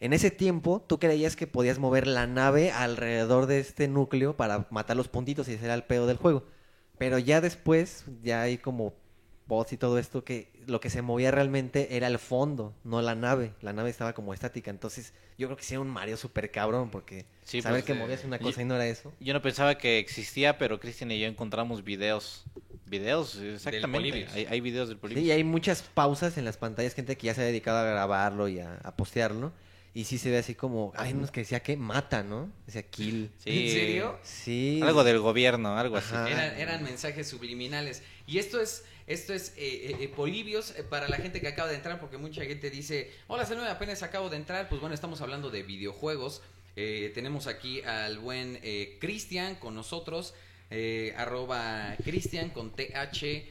En ese tiempo tú creías que podías mover la nave alrededor de este núcleo para matar los puntitos y ese era el pedo del juego. Pero ya después, ya hay como bots y todo esto, que lo que se movía realmente era el fondo, no la nave. La nave estaba como estática. Entonces yo creo que sí era un Mario súper cabrón, porque Sí, saber pues, que eh, movías una cosa y no era eso. Yo no pensaba que existía, pero Cristian y yo encontramos videos. Videos, exactamente. Hay, hay videos del Sí, Polybius. y hay muchas pausas en las pantallas, gente que ya se ha dedicado a grabarlo y a, a postearlo. Y sí se ve así como, hay unos que decía que mata, ¿no? Decía kill. Sí. ¿En serio? Sí. Algo del gobierno, algo así. Eran, eran mensajes subliminales. Y esto es, esto es eh, eh, eh, Polibios eh, para la gente que acaba de entrar, porque mucha gente dice, hola, Salud, apenas acabo de entrar. Pues bueno, estamos hablando de videojuegos. Eh, tenemos aquí al buen eh, Cristian con nosotros, eh, arroba Cristian con TH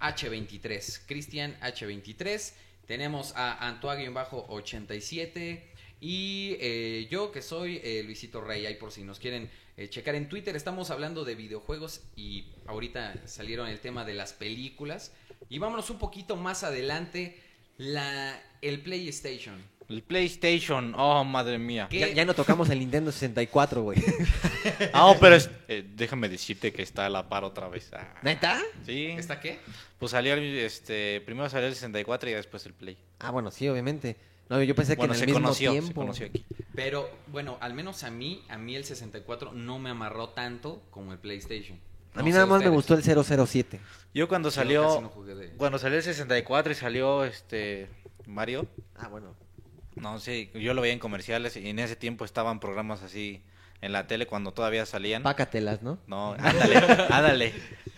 H23. Cristian H23. Tenemos a Antoine-87. Y eh, yo que soy eh, Luisito Rey, ahí por si nos quieren eh, checar en Twitter, estamos hablando de videojuegos y ahorita salieron el tema de las películas. Y vámonos un poquito más adelante, la, el PlayStation. El PlayStation, oh madre mía. Ya, ya no tocamos el Nintendo 64, güey. (laughs) Ah, pero es- eh, déjame decirte que está a la par otra vez. Ah, ¿Neta? sí. ¿Está qué? Pues salió el, este, primero salió el 64 y después el Play. Ah, bueno, sí, obviamente. No, yo pensé Bueno, que en se el mismo conoció, tiempo. se conoció aquí. Pero bueno, al menos a mí, a mí el 64 no me amarró tanto como el PlayStation. A mí nada más me gustó el 007. Yo cuando salió, no de- cuando salió el 64 y salió este Mario, Ah, bueno. no sé, yo lo veía en comerciales y en ese tiempo estaban programas así en la tele cuando todavía salían. Pácatelas, ¿no? No, ándale, ándale. (laughs)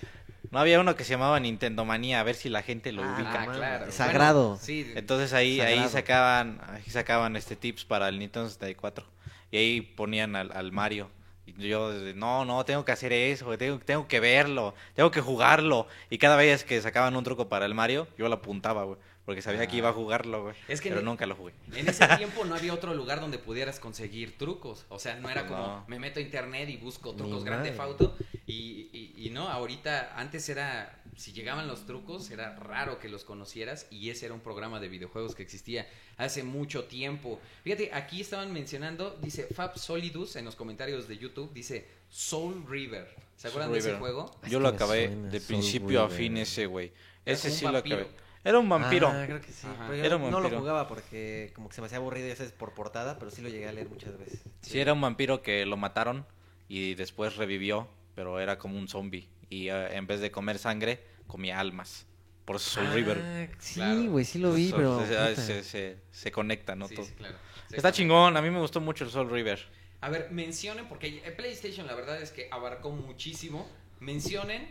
No había uno que se llamaba Nintendo Manía, a ver si la gente lo Ah, ubica. Ah, claro. Sagrado. Bueno, sí, Entonces ahí, ahí Sagrado. sacaban, ahí sacaban este tips para el Nintendo 64. Y ahí ponían al, al Mario. Y yo, desde, no, no, tengo que hacer eso, tengo, tengo que verlo, tengo que jugarlo. Y cada vez que sacaban un truco para el Mario, yo lo apuntaba, güey. Porque sabía que iba a jugarlo, güey. Es que pero nunca lo jugué. En ese (laughs) tiempo no había otro lugar donde pudieras conseguir trucos. O sea, no era como No. me meto a internet y busco trucos grande madre. auto. Y, y, y no, ahorita, antes era, si llegaban los trucos, era raro que los conocieras. Y ese era un programa de videojuegos que existía hace mucho tiempo. Fíjate, aquí estaban mencionando, dice Fab Solidus en los comentarios de YouTube, dice Soul River. ¿Se acuerdan de ese juego? Yo lo acabé suena, de Soul principio a fin ese, güey. Ese sí lo acabé. Era un vampiro. Ah, creo que sí. Ajá. Pero yo Era un no lo jugaba porque como que se me hacía aburrido, ya sabes, por portada, pero sí lo llegué a leer muchas veces. Sí, era un vampiro que lo mataron y después revivió, pero era como un zombie. Y eh, en vez de comer sangre, comía almas. Por eso Soul River. Ah, sí, Claro. güey, sí lo vi, pero... se, se, se conecta, ¿no? Sí, Todo. sí, claro. Está chingón, a mí me gustó mucho el Soul River. A ver, mencionen, porque PlayStation la verdad es que abarcó muchísimo. Mencionen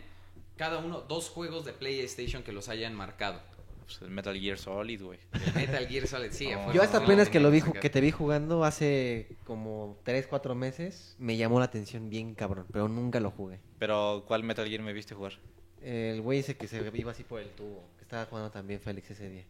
cada uno dos juegos de PlayStation que los hayan marcado. Pues el Metal Gear Solid, güey. El Metal Gear Solid, sí. Oh. fue Yo hasta apenas que lo vi, que te vi jugando hace como 3, 4 meses, me llamó la atención bien cabrón, pero nunca lo jugué. Pero, ¿cuál Metal Gear me viste jugar? El güey ese que se iba así por el tubo, que estaba jugando también Félix ese día.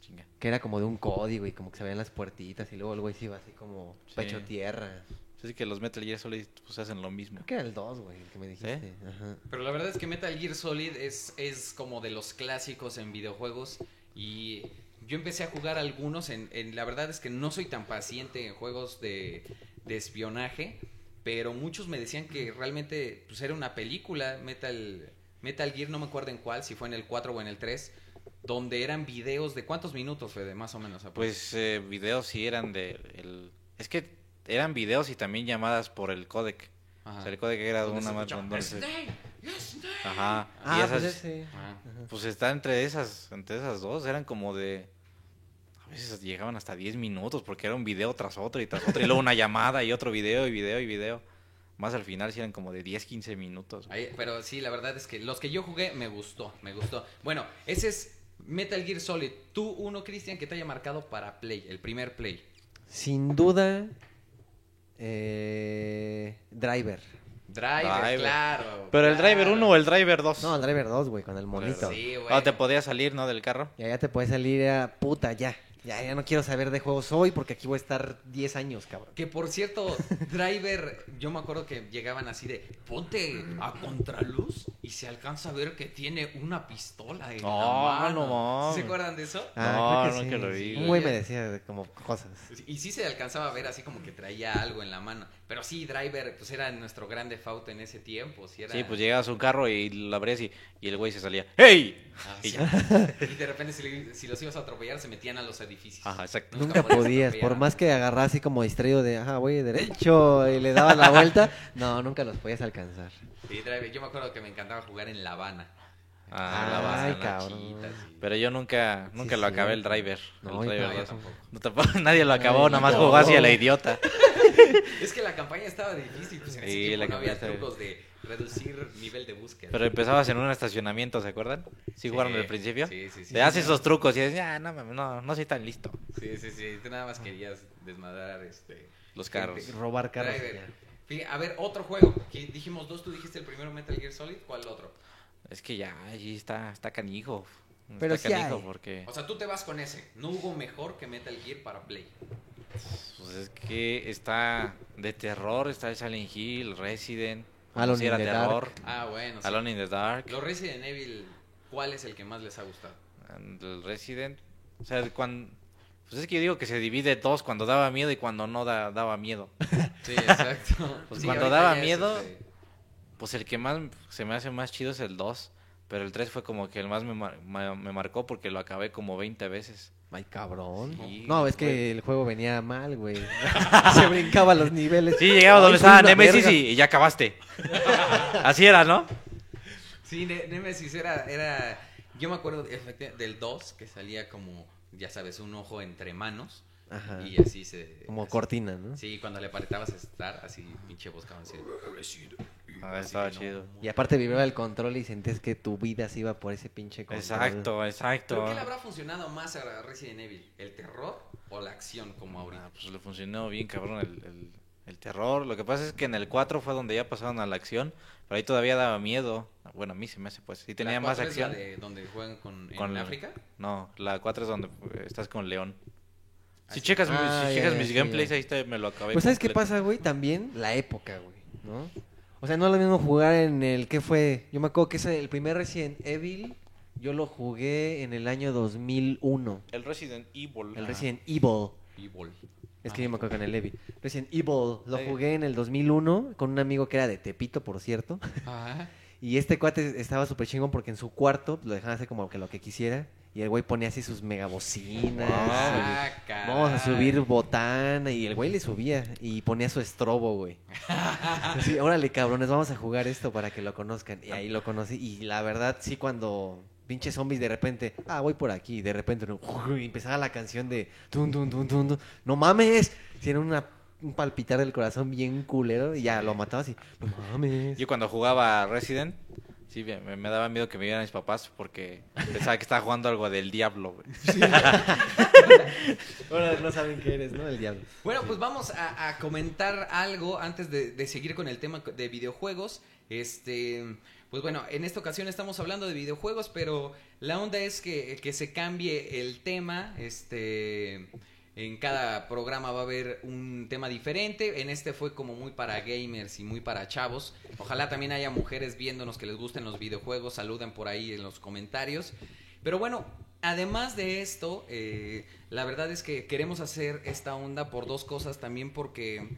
Chinga. Que era como de un código y como que se veían las puertitas y luego el güey se iba así como Sí. pecho tierra. Así que los Metal Gear Solid pues hacen lo mismo. Creo que era el 2, güey, el que me dijiste. Ajá. Pero la verdad es que Metal Gear Solid es, es como de los clásicos en videojuegos. Y yo empecé a jugar algunos. En, en- la verdad es que no soy tan paciente en juegos de, de espionaje. Pero muchos me decían que realmente pues, era una película. Metal, Metal Gear, no me acuerdo en cuál, si fue en el 4 o en el 3. Donde eran videos de cuántos minutos, Fede, más o menos. Pues eh, videos sí eran de... El... Es que eran videos y también llamadas por el codec. Ajá. O sea, el codec era de una más... escuchaba, donde se- "Snake, Snake". Ajá. Ah, y esas... pues ese. Pues está entre esas, entre esas dos, eran como de... A veces llegaban hasta 10 minutos porque era un video tras otro y tras otro y luego una llamada y otro video y video y video. Más al final sí eran como de 10, 15 minutos. Ahí- pero sí, la verdad es que los que yo jugué me gustó, me gustó. Bueno, ese es Metal Gear Solid. Tú, uno, Cristian, que te haya marcado para Play, el primer Play. Sin duda, eh, Driver. Driver, Driver. claro. Pero el claro. Driver 1 o el Driver 2. No, el Driver 2, güey, con el monito. Sí, güey. Ah, te podías salir, ¿no? Del carro. Y allá te puedes salir a puta, ya. Ya, ya no quiero saber de juegos hoy porque aquí voy a estar 10 años, cabrón. Que por cierto, Driver, yo me acuerdo que llegaban así de, ponte a contraluz y se alcanza a ver que tiene una pistola en No, la mano. no mames. ¿Sí ¿Se acuerdan de eso? No, creo no que lo vi, güey me decía como cosas. Y sí se alcanzaba a ver así como que traía algo en la mano. Pero sí, Driver, pues era nuestro gran default en ese tiempo. Sí, era... Sí, pues llegabas a un carro y lo abrías y, y el güey se salía. ¡Hey! Ah, Y. (laughs) Y de repente si los ibas a atropellar se metían a los Ajá, exacto. Nunca podías por más que agarras así como distraído de, ajá, güey, derecho, y le dabas la vuelta, no, nunca los podías alcanzar. Sí, yo me acuerdo que me encantaba jugar en La Habana. Ah, Pero yo nunca, nunca Sí, lo acabé el driver. No, el yo driver No, yo dos. tampoco. No, tampoco- (laughs) nadie lo acabó, Ay, nada más jugó así a la idiota. (laughs) (laughs) Es que la campaña estaba difícil, pues en ese Sí, tiempo la no había trucos de reducir nivel de búsqueda. Pero empezabas en un estacionamiento, ¿se acuerdan? ¿Sí jugaron al principio? Sí, sí, sí. Te haces esos trucos y dices, ya, no, no, no soy tan listo. Sí, sí, sí. Tú nada más querías desmadrar este, Los carros. gente. Robar carros. A ver, otro juego. que dijimos dos, tú dijiste el primero Metal Gear Solid, ¿cuál otro? Es que ya, allí está, está canijo. Pero está sí canijo hay. porque O sea, tú te vas con ese. No hubo mejor que Metal Gear para Play. Pues es que está de terror, está el Silent Hill, Resident, Alone si era in the terror, Ah, bueno. sí. Alone in the Dark, Los Resident Evil, ¿cuál es el que más les ha gustado? el Resident. O sea, cuando pues es que yo digo que se divide dos cuando daba miedo y cuando no da- daba miedo. (laughs) Sí, exacto. Pues Sí, cuando daba miedo, este, Pues el que más se me hace más chido es el 2. Pero el 3 fue como que el más me, mar- ma- me marcó porque lo acabé como 20 veces. Ay, cabrón. Sí, no, es que güey. el juego venía mal, güey. (laughs) Se brincaba los niveles. Sí, llegaba donde estaba Nemesis y, y ya acabaste. Así era, ¿no? Sí, Ne- Nemesis era, era... Yo me acuerdo del 2, que salía como, ya sabes, un ojo entre manos. Ajá. Y así se... Como así- cortina, ¿no? Sí, cuando le apretabas estar, así pinche buscaban así. Ah, estaba de, no, chido. Y aparte vibraba el control y sentías que tu vida se iba por ese pinche control. Exacto, exacto. ¿Pero qué le habrá funcionado más a Resident Evil? ¿El terror o la acción como ahorita? Ah, pues le funcionó bien, cabrón, el, el- el terror. Lo que pasa es que en el 4 fue donde ya pasaron a la acción. Pero ahí todavía daba miedo. Bueno, a mí se me hace, pues. Y tenía ¿La más es la acción. de donde juegan con, en África? No, la 4 es donde eh, estás con León. Ah, Si checas, mis- Ah, si checas mis gameplays, ahí está, me lo acabé. Pues ¿sabes qué completo. pasa, güey? También la época, güey, ¿no? O sea, no es lo mismo jugar en el... ¿Qué fue? Yo me acuerdo que ese, el primer Resident Evil, yo lo jugué en el año 2001. El Resident Evil. El Resident Evil. Evil. Es que yo me acuerdo que en el Evil. Resident Evil lo Sí. jugué en el 2001 con un amigo que era de Tepito, por cierto. Ajá. Y este cuate estaba súper chingón porque en su cuarto lo dejaban hacer como que lo que quisiera. Y el güey ponía así sus megabocinas. Ah. Vamos a subir botana. Y el güey le subía y ponía su estrobo, güey. (laughs) Así, órale, cabrones, vamos a jugar esto para que lo conozcan. Y ahí lo conocí. Y la verdad, sí, cuando pinches zombies de repente, ah, voy por aquí. Y de repente no, y empezaba la canción de tun, tun, tun. no mames. Si era una, un palpitar del corazón bien culero. Y ya lo matabas y, no mames. Yo cuando jugaba Resident, sí, me, me daba miedo que me vieran mis papás porque pensaba que estaba jugando algo del diablo, güey. (laughs) Ahora no saben qué eres, ¿no? El diablo. Bueno, pues vamos a, a comentar algo antes de, de seguir con el tema de videojuegos. Este, pues bueno, en esta ocasión estamos hablando de videojuegos, pero la onda es que, que se cambie el tema. Este, en cada programa va a haber un tema diferente. En este fue como muy para gamers y muy para chavos. Ojalá también haya mujeres viéndonos que les gusten los videojuegos. Saluden por ahí en los comentarios. Pero bueno, además de esto, eh, la verdad es que queremos hacer esta onda por dos cosas. También porque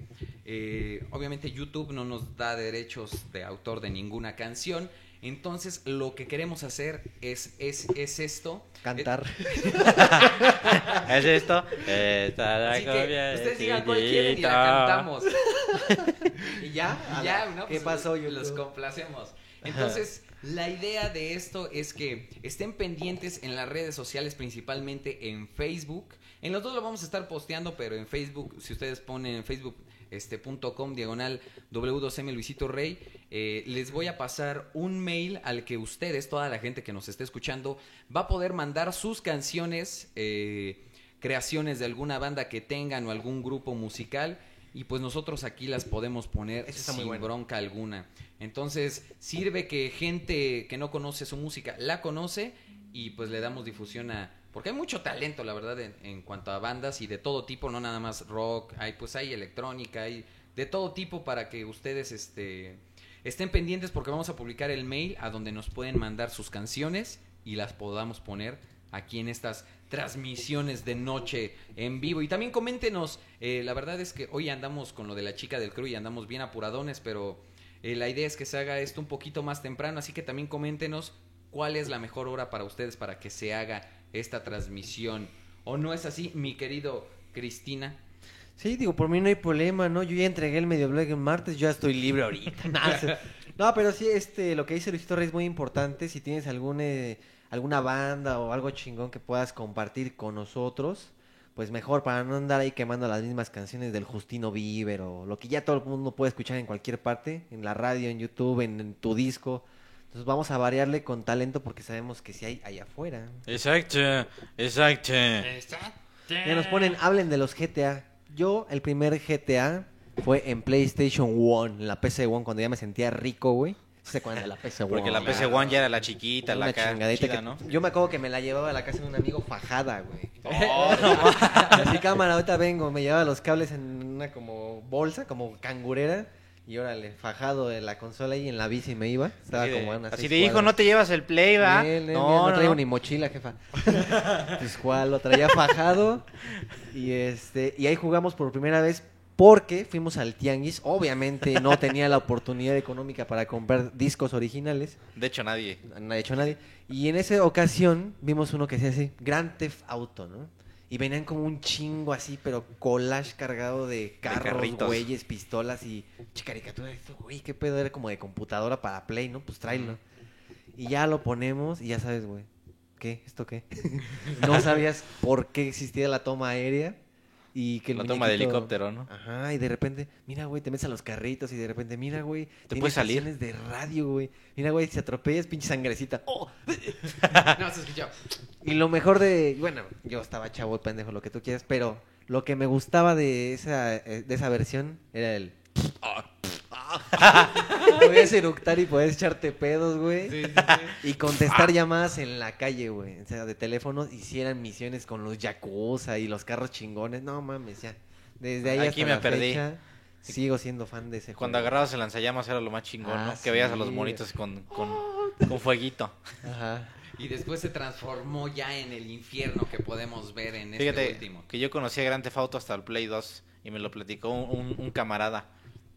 eh, obviamente YouTube no nos da derechos de autor de ninguna canción. Entonces lo que queremos hacer es, es, es esto. Cantar. (laughs) ¿Es esto? Así que copia ustedes de digan cuál quieren y la cantamos. (laughs) ¿Y ya? Y ya, ¿no? ¿Qué Pues, pasó, Los YouTube? complacemos. Entonces, la idea de esto es que estén pendientes en las redes sociales, principalmente en Facebook. En los dos lo vamos a estar posteando, pero en Facebook, si ustedes ponen en Facebook este punto com diagonal W2M Luisito Rey, eh, les voy a pasar un mail al que ustedes, toda la gente que nos esté escuchando, va a poder mandar sus canciones eh, creaciones de alguna banda que tengan o algún grupo musical y pues nosotros aquí las podemos poner Eso está muy sin bueno. bronca alguna. Entonces sirve que gente que no conoce su música la conoce y pues le damos difusión a... Porque hay mucho talento, la verdad, en, en cuanto a bandas y de todo tipo, no nada más rock, hay pues hay electrónica, hay de todo tipo para que ustedes este, estén pendientes porque vamos a publicar el mail a donde nos pueden mandar sus canciones y las podamos poner aquí en estas transmisiones de noche en vivo. Y también coméntenos, eh, la verdad es que hoy andamos con lo de la chica del crew y andamos bien apuradones, pero eh, la idea es que se haga esto un poquito más temprano, así que también coméntenos cuál es la mejor hora para ustedes para que se haga esta transmisión. ¿O no es así, mi querido Cristina? Sí, digo, por mí no hay problema, ¿no? Yo ya entregué el medio blog el martes, yo ya estoy libre ahorita. (laughs) no, se- no, pero sí, este, lo que dice Luisito Rey es muy importante. Si tienes algún, eh, alguna banda o algo chingón que puedas compartir con nosotros, pues mejor para no andar ahí quemando las mismas canciones del Justino Bieber o lo que ya todo el mundo puede escuchar en cualquier parte, en la radio, en YouTube, en, en tu disco. Entonces vamos a variarle con talento porque sabemos que si hay allá afuera. Exacto, exacto. Ya nos ponen, hablen de los GTA. Yo, el primer GTA fue en PlayStation 1, en la PC 1, cuando ya me sentía rico, güey. ¿Sí ¿Se acuerdan de la PC 1? Porque la PC One ya era la chiquita, la chingadita chida, ¿no? Yo me acuerdo que me la llevaba a la casa de un amigo fajada, güey. Oh, (laughs) Así cámara, ahorita vengo, me llevaba los cables en una como bolsa, como cangurera. Y órale, fajado de la consola y en la bici me iba. Estaba de, como así de, hijo, no te llevas el play, va. Bien, bien, no, bien, no no, traigo no. ni mochila, jefa. (laughs) pues cuál, lo traía fajado. Y este, y ahí jugamos por primera vez porque fuimos al tianguis. Obviamente no tenía la oportunidad económica para comprar discos originales. De hecho, nadie. No ha hecho nadie. Y en esa ocasión vimos uno que se así, Grand Theft Auto, ¿no? Y venían como un chingo así, pero collage cargado de carros, güeyes, pistolas y caricatura. Esto, güey, qué pedo, era como de computadora para Play, ¿no? Pues tráelo. Y ya lo ponemos y ya sabes, güey. ¿Qué? ¿Esto qué? (laughs) no sabías por qué existía la toma aérea y que el La toma de helicóptero, ¿no? Ajá, y de repente, mira, güey, te metes a los carritos y de repente, mira, güey, tiene puedes salir. de radio, güey. Mira, güey, si atropellas, pinche sangrecita. (laughs) ¡Oh! (laughs) No, se escuchó. Y lo mejor de, bueno, yo estaba chavo, pendejo, lo que tú quieras, pero lo que me gustaba de esa, eh, de esa versión era el... (laughs) Podías eructar y podías echarte pedos, güey. Y contestar llamadas en la calle, güey. O sea, de teléfonos, hicieran misiones con los Yakuza y los carros chingones. No mames, ya. Desde ahí Aquí hasta me la perdí. fecha, sigo siendo fan de ese Cuando juego. agarrabas el lanzallamas era lo más chingón, Ah, ¿no? Que veías a los monitos con, con, (laughs) con fueguito. Ajá. Y después se transformó ya en el infierno que podemos ver en este Fíjate último. que yo conocí a Grand Theft Auto hasta el Play 2 y me lo platicó un, un- un camarada.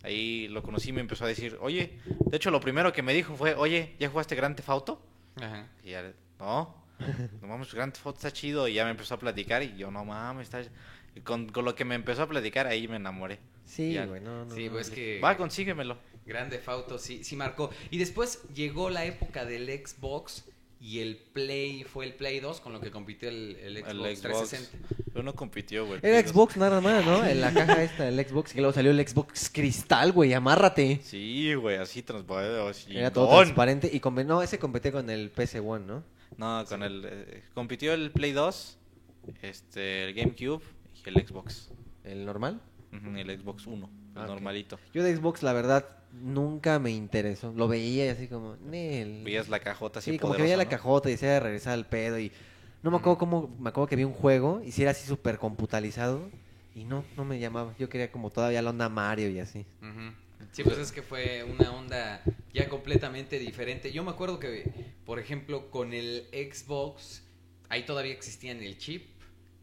Ahí lo conocí y me empezó a decir, oye, de hecho lo primero que me dijo fue, oye, ¿ya jugaste Grand Theft Auto? Ajá. Y ya, no, no mames, Grand Theft Auto está chido. Y ya me empezó a platicar y yo, no mames, está... y Con, con lo que me empezó a platicar, ahí me enamoré. Sí, Ya. güey, no, no. Sí, no, pues no. que Va, consíguemelo. Grande Fauto sí, sí marcó. Y después llegó la época del Xbox y el Play, fue el Play 2 con lo que compitió el, el Xbox, El Xbox. 360. Pero no compitió, güey. Era Xbox nada más, ¿no? En la caja esta, el Xbox. Y luego salió el Xbox Cristal, güey, amárrate. Sí, güey, así transparente. así, Era todo transparente. Y con... no, ese competía con el PS1, ¿no? No, con el... eh, compitió el Play 2, este, el GameCube y el Xbox. El normal. El Xbox 1, el Ah, normalito. Yo de Xbox, la verdad, nunca me interesó. Lo veía y así como, Nel. Veías la cajota así Sí, como que veía la ¿no? cajota y decía regresar al pedo y no me acuerdo cómo, me acuerdo que vi un juego y si era así súper computalizado y no, no me llamaba. Yo quería como todavía la onda Mario y así. Sí, pues es que fue una onda ya completamente diferente. Yo me acuerdo que, por ejemplo, con el Xbox, ahí todavía existía en el chip.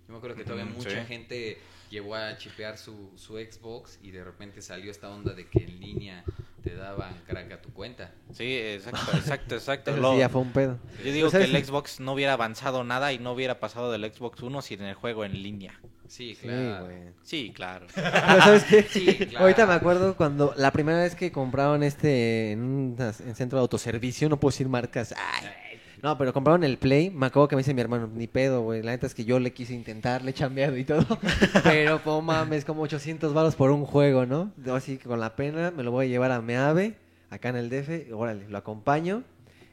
Yo me acuerdo que todavía mucha sí. gente llegó a chipear su, su Xbox y de repente salió esta onda de que en línea te daban crack a tu cuenta. Sí, exacto, exacto, exacto. Lo- (laughs) sí, ya fue un pedo. Yo digo que el (laughs) Xbox no hubiera avanzado nada y no hubiera pasado del Xbox 1 sin el juego en línea. Sí, claro. Sí, claro. Pero ¿sabes qué? Sí, (laughs) claro. Ahorita me acuerdo cuando la primera vez que compraron este en un en centro de autoservicio, no puedo decir marcas. Ay. No, pero compraron el Play, me acuerdo que me dice mi hermano, ni pedo, güey. La neta es que yo le quise intentar, le he chambeado y todo. (laughs) pero, pues, mames, como 800 baros por un juego, ¿no? Así que con la pena me lo voy a llevar a Meave, acá en el DF, órale, lo acompaño.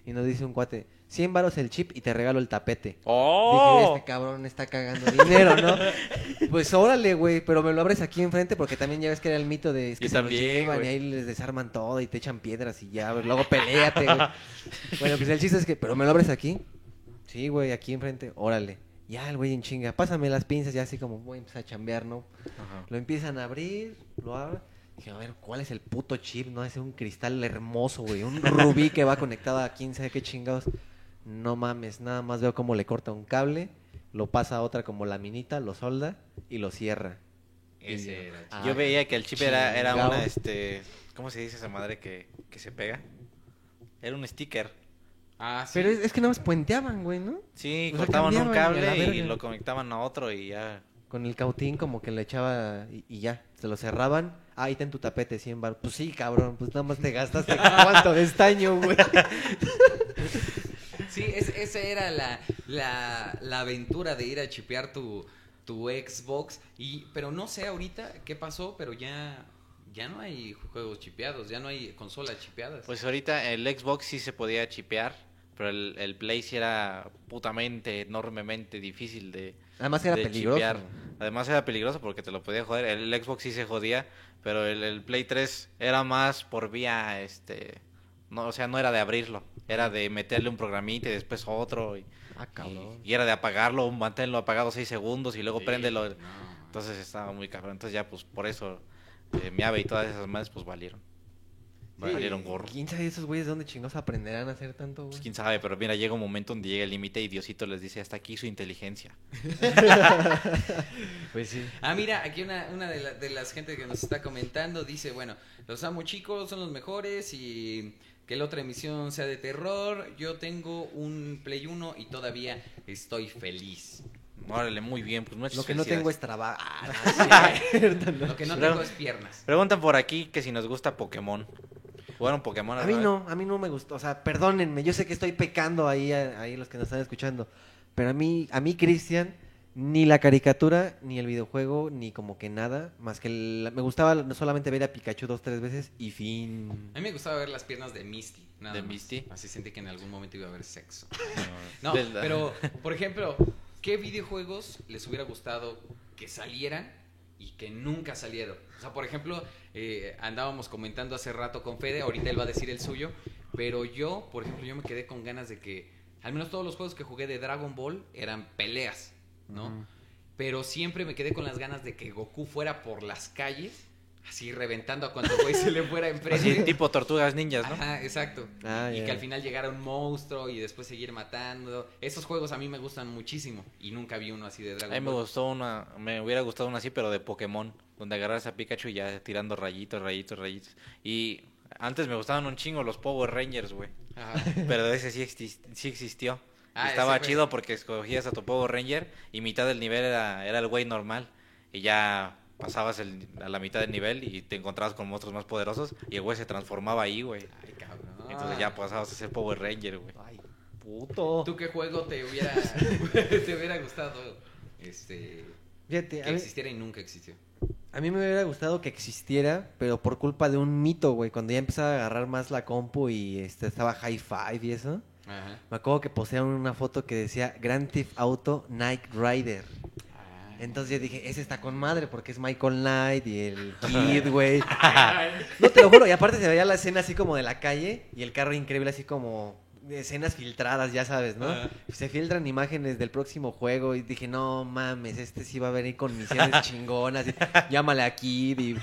Y nos dice un cuate, 100 varos el chip y te regalo el tapete. Dije, ¡Oh! este cabrón está cagando dinero, ¿no? (laughs) pues órale, güey, pero me lo abres aquí enfrente porque también ya ves que era el mito de es que Yo se los también, llevan y ahí les desarman todo y te echan piedras y ya, luego peleate, güey. (laughs) bueno, pues el chiste es que, pero me lo abres aquí. Sí, güey, aquí enfrente, órale. Ya el güey en chinga, pásame las pinzas, ya así como voy a empezar a chambear, ¿no? Ajá. Lo empiezan a abrir, lo abren. Dije, a ver, ¿cuál es el puto chip? No, es un cristal hermoso, güey. Un rubí que va conectado a quién sabe qué chingados. No mames, nada más veo cómo le corta un cable, lo pasa a otra como laminita, lo solda y lo cierra. Ese Y yo, era el ah, Yo veía que el chip era, era una, este... ¿Cómo se dice esa madre que, que se pega? Era un sticker. Ah, sí. Pero es, es que nada más puenteaban, güey, ¿no? Sí, O sea, cortaban un y cable y, lo conectaban a otro y ya... Con el cautín como que le echaba y, y ya, se lo cerraban. Ah, ahí está en tu tapete 100 bar. Pues sí, cabrón, pues nada más te gastaste (laughs) cuánto de estaño, güey. (laughs) Sí, es- esa era la, la, la aventura de ir a chipear tu, tu Xbox. Y, pero no sé ahorita qué pasó, pero ya, ya no hay juegos chipeados, ya no hay consolas chipeadas. Pues ahorita el Xbox sí se podía chipear, pero el, el Play sí era putamente, enormemente difícil de, Además era de peligroso. chipear. Además era peligroso porque te lo podía joder. El Xbox sí se jodía, pero el, el Play 3 era más por vía, este... No, o sea, no era de abrirlo, era de meterle un programita y después otro. Y, Ah, cabrón. y era de apagarlo, mantenerlo apagado 6 segundos y luego Sí, préndelo. no. Entonces estaba muy cabrón. Entonces ya, pues por eso, eh, mi ave y todas esas madres, pues valieron. Valieron gorro. ¿Quién sabe esos güeyes de dónde chingados aprenderán a hacer tanto, Pues güey? quién sabe, pero mira, llega un momento donde llega el límite y Diosito les dice hasta aquí su inteligencia. (laughs) Pues sí. Ah, mira, aquí una, una de, la- de las gente que nos está comentando dice, bueno, los amo chicos, son los mejores y que la otra emisión sea de terror. Yo tengo un Play 1 y todavía estoy feliz. Órale, muy bien, pues muchas Lo que no tengo es trabajo. Ah, (laughs) no, no. Lo que no tengo es piernas. Preguntan por aquí que si nos gusta Pokémon. ¿Jugaron Pokémon? A alguna mí vez? no, a mí no me gustó. O sea, perdónenme, yo sé que estoy pecando ahí, a- ahí los que nos están escuchando. Pero a mí, a mí, Cristian, ni la caricatura, ni el videojuego, ni como que nada. Más que el- me gustaba no solamente ver a Pikachu dos, tres veces y fin. A mí me gustaba ver las piernas de Misty. Nada ¿De más. Misty? Así sentí que en algún momento iba a haber sexo. (laughs) No, No, pero, por ejemplo, ¿qué videojuegos les hubiera gustado que salieran y que nunca salieron? O sea, por ejemplo, eh, andábamos comentando hace rato con Fede, ahorita él va a decir el suyo, pero yo, por ejemplo, yo me quedé con ganas de que, al menos todos los juegos que jugué de Dragon Ball eran peleas, ¿no? Pero siempre me quedé con las ganas de que Goku fuera por las calles, así reventando a cuanto güey se le fuera (laughs) enfrente. Así tipo tortugas ninjas, ¿no? Ajá, exacto. Ah, y que al final llegara un monstruo y después seguir matando. Esos juegos a mí me gustan muchísimo y nunca vi uno así de A Dragon mí me Ball. gustó una, me hubiera gustado una así, pero de Pokémon, donde agarras a Pikachu y ya tirando rayitos, rayitos, rayitos. Y antes me gustaban un chingo los Power Rangers, güey. Ajá. Pero ese sí, sí existió. Ah, estaba fue- chido porque escogías a tu Power Ranger y mitad del nivel era, era el güey normal. Y ya pasabas el- a la mitad del nivel y te encontrabas con monstruos más poderosos y el güey se transformaba ahí, güey. Ay, cabrón. Entonces ya pasabas a ser Power Ranger, güey. Ay, puto. ¿Tú qué juego te hubiera, (laughs) te hubiera gustado este, Fíjate, que mí, existiera y nunca existió? a mí me hubiera gustado que existiera, pero por culpa de un mito, güey. Cuando ya empezaba a agarrar más la compu y este, estaba High Five y eso. Ajá. Me acuerdo que poseían una foto que decía Grand Theft Auto Night Rider. Ah. Entonces yo dije, ese está con madre porque es Michael Knight y el (laughs) Kid, güey. (laughs) no te lo juro, y aparte se veía la escena así como de la calle y el carro increíble así como escenas filtradas, ya sabes, ¿no? Ajá. Se filtran imágenes del próximo juego y dije, no mames, este sí va a venir con misiones (laughs) chingonas. y llámale a Kid y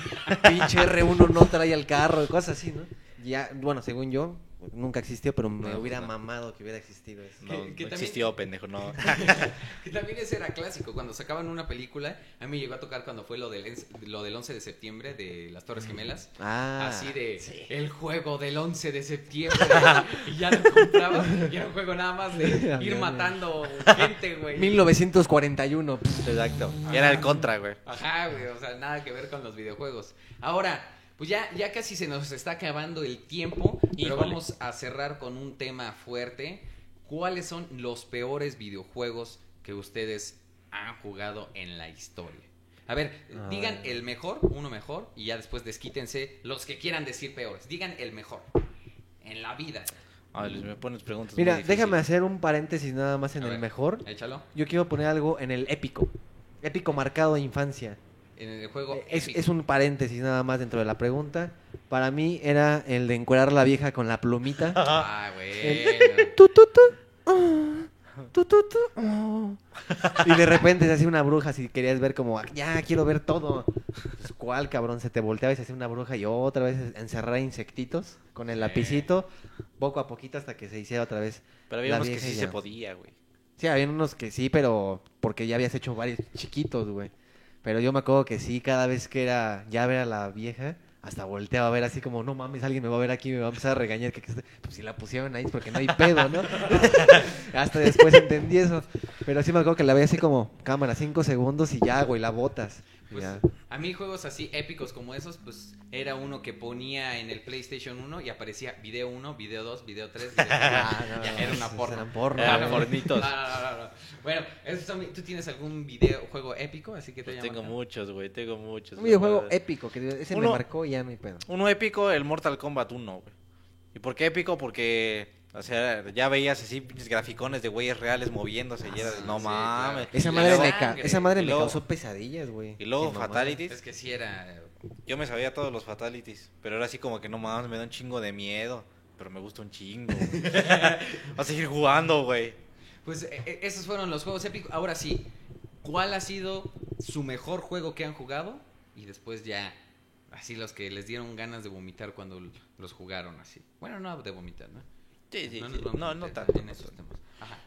pinche R1 no trae el carro y cosas así, ¿no? Ya, bueno, según yo, nunca existió, pero me No, hubiera no. (laughs) mamado que hubiera existido eso. No, Que- que no también- existió, pendejo, no. (laughs) Que también ese era clásico, cuando sacaban una película, a mí me llegó a tocar cuando fue lo del, lo del 11 de septiembre de las Torres Gemelas. Ah, Así de sí. el juego del 11 de septiembre. (laughs) y ya lo compraba. Y era un juego nada más de ir matando gente, güey. 1941. pff. Exacto. Era el contra, güey. Ajá, güey. O sea, nada que ver con los videojuegos. Ahora, pues ya, ya casi se nos está acabando el tiempo. Pero vamos a cerrar con un tema fuerte. ¿Cuáles son los peores videojuegos que ustedes han jugado en la historia? A ver, A digan ver. el mejor, uno mejor, y ya después desquítense los que quieran decir peores. Digan el mejor. En la vida. Ay, Luis, me pones preguntas. Mira, muy déjame hacer un paréntesis nada más en A el ver. mejor. Échalo. Yo quiero poner algo en el épico. Épico marcado de infancia. En el juego. Eh, Es, un paréntesis nada más dentro de la pregunta. Para mí era el de encuerar a la vieja con la plumita. (laughs) Ah, bueno. Tu, tu, tu, tu, tu, tu, ah. Y de repente se hacía una bruja si querías ver como, ya quiero ver todo. Pues, ¿Cuál cabrón? Se te volteaba y se hacía una bruja y otra vez encerrar insectitos con el lapicito, poco a poquito hasta que se hiciera otra vez. Pero la había unos que sí se podía, güey. Sí, había unos que sí, pero porque ya habías hecho varios chiquitos, güey. Pero yo me acuerdo que sí, cada vez que era ya ver a la vieja, hasta volteaba a ver así como, no mames, alguien me va a ver aquí, me va a empezar a regañar. Que, que este-". pues si la pusieron ahí es porque no hay pedo, ¿no? (laughs) (laughs) hasta después entendí eso. Pero sí me acuerdo que la veía así como, cámara, cinco segundos y ya, güey, la botas. Pues, a mí juegos así épicos como esos, pues era uno que ponía en el PlayStation 1 y aparecía video 1, video 2, video 3, video 4. (laughs) Ah, no, era una porno. eran porno, Eran pornitos. No, no, no, no. Bueno, son ¿tú tienes algún videojuego épico? Así que te Pues tengo acá? muchos, güey, tengo muchos. Un videojuego verdad. épico, que ese me Uno- marcó y ya no hay pedo. Uno épico, el Mortal Kombat 1, güey. ¿Y por qué épico? Porque, o sea, ya veías así pinches graficones de güeyes reales moviéndose y era de, Ah, no sí, mames. claro. Esa madre, luego- me, ca- esa madre Y me luego- causó pesadillas, güey. Y luego mamada. Fatalities. Es que sí era... Yo me sabía todos los Fatalities, pero era así como que no mames, me da un chingo de miedo. Pero me gusta un chingo. (laughs) Va a seguir jugando, güey. Pues e- e- esos fueron los juegos épicos. Ahora sí, ¿cuál ha sido su mejor juego que han jugado? Y después ya, así los que les dieron ganas de vomitar cuando los jugaron así. Bueno, no de vomitar, ¿no? Sí, sí, no, sí. No, no tanto. En esos temas. Ajá.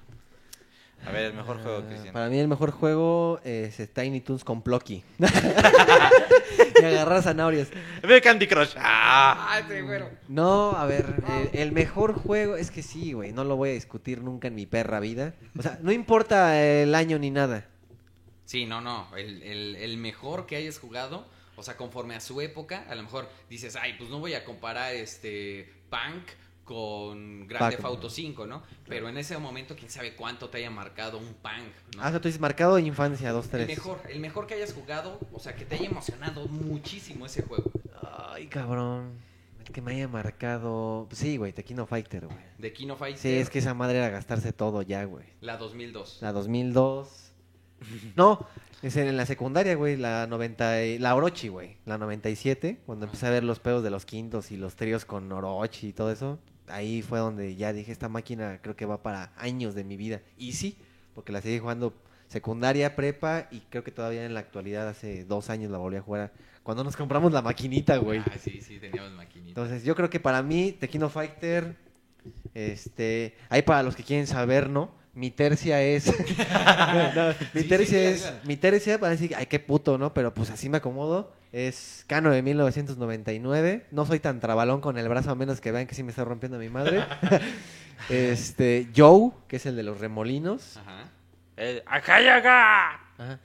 A ver, el mejor juego, Ah, Cristian. Para mí el mejor juego es Tiny Toons con Plucky. (laughs) y agarrar zanahorias. Ve Candy Crush. ¡Ah! ¡Ah, este güero! No, a ver, el, el mejor juego es que sí, güey, no lo voy a discutir nunca en mi perra vida. O sea, no importa el año ni nada. Sí, no, no. El, el- el mejor que hayas jugado, o sea, conforme a su época, a lo mejor dices, ay, pues no voy a comparar este Punk con Grand Theft. Auto 5, ¿no? Pero en ese momento, quién sabe cuánto te haya marcado un Punk, ¿no? Ah, tú dices marcado de infancia, 2, el 3. mejor, el mejor que hayas jugado, o sea, que te haya emocionado muchísimo ese juego. Ay, cabrón. El que me haya marcado. Sí, güey, Tequino Fighter, güey. De Kino Fighter, Sí, es que esa madre era gastarse todo ya, güey. la 2002. La 2002. (laughs) No, es en la secundaria, güey, la 90, y- la Orochi, güey, la 97, cuando empecé a ver los pedos de los quintos y los tríos con Orochi y todo eso, ahí fue donde ya dije, esta máquina creo que va para años de mi vida. Y sí, porque la seguí jugando secundaria, prepa y creo que todavía en la actualidad hace dos años la volví a jugar cuando nos compramos la maquinita, güey. Ah, sí, sí, teníamos maquinita. Entonces, yo creo que para mí, Tequino Fighter, este, ahí para los que quieren saber, ¿no? Mi tercia es. (laughs) No, no, mi Sí, tercia sí, es. claro. Mi tercia, para decir, ay, qué puto, ¿no? Pero pues así me acomodo. Es Cano de 1999. No soy tan trabalón con el brazo, a menos que vean que sí me está rompiendo mi madre. (laughs) este, Joe, que es el de los remolinos. Ajá. El acá y acá. Ajá.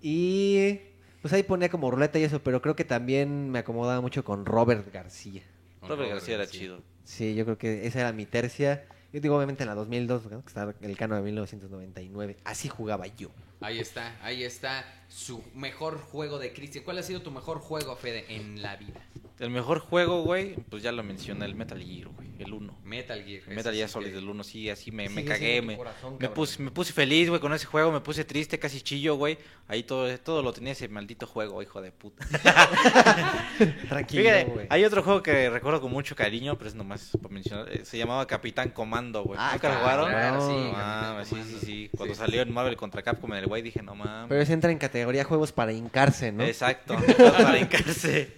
Y pues ahí ponía como ruleta y eso, pero creo que también me acomodaba mucho con Robert García. Robert Robert García era García. chido. Sí, yo creo que esa era mi tercia. Yo digo, obviamente, en la 2002, ¿no? que está el cano de 1999. Así jugaba yo. Ahí está, ahí está su mejor juego de Cristian. ¿Cuál ha sido tu mejor juego, Fede, en la vida? El mejor juego, güey, pues ya lo mencioné, el Metal Gear, güey, el 1. Metal Gear. El Metal Gear Solid que- del 1, sí, así me, me cagué, me, corazón, me, puse, me puse feliz, güey, con ese juego, me puse triste, casi chillo, güey. Ahí todo, todo lo tenía ese maldito juego, hijo de puta. (laughs) Tranquilo, Fíjate, güey. hay otro juego que recuerdo con mucho cariño, pero es nomás por mencionar, eh, se llamaba Capitán Comando, güey. Ah, ¿Nunca lo claro, jugaron? claro, sí, No Capitán mames, sí, sí. Cuando Sí, salió en Marvel contra Capcom en el güey dije, no mames. Pero ese entra en categoría juegos para hincarse, ¿no? Exacto, (laughs) para hincarse.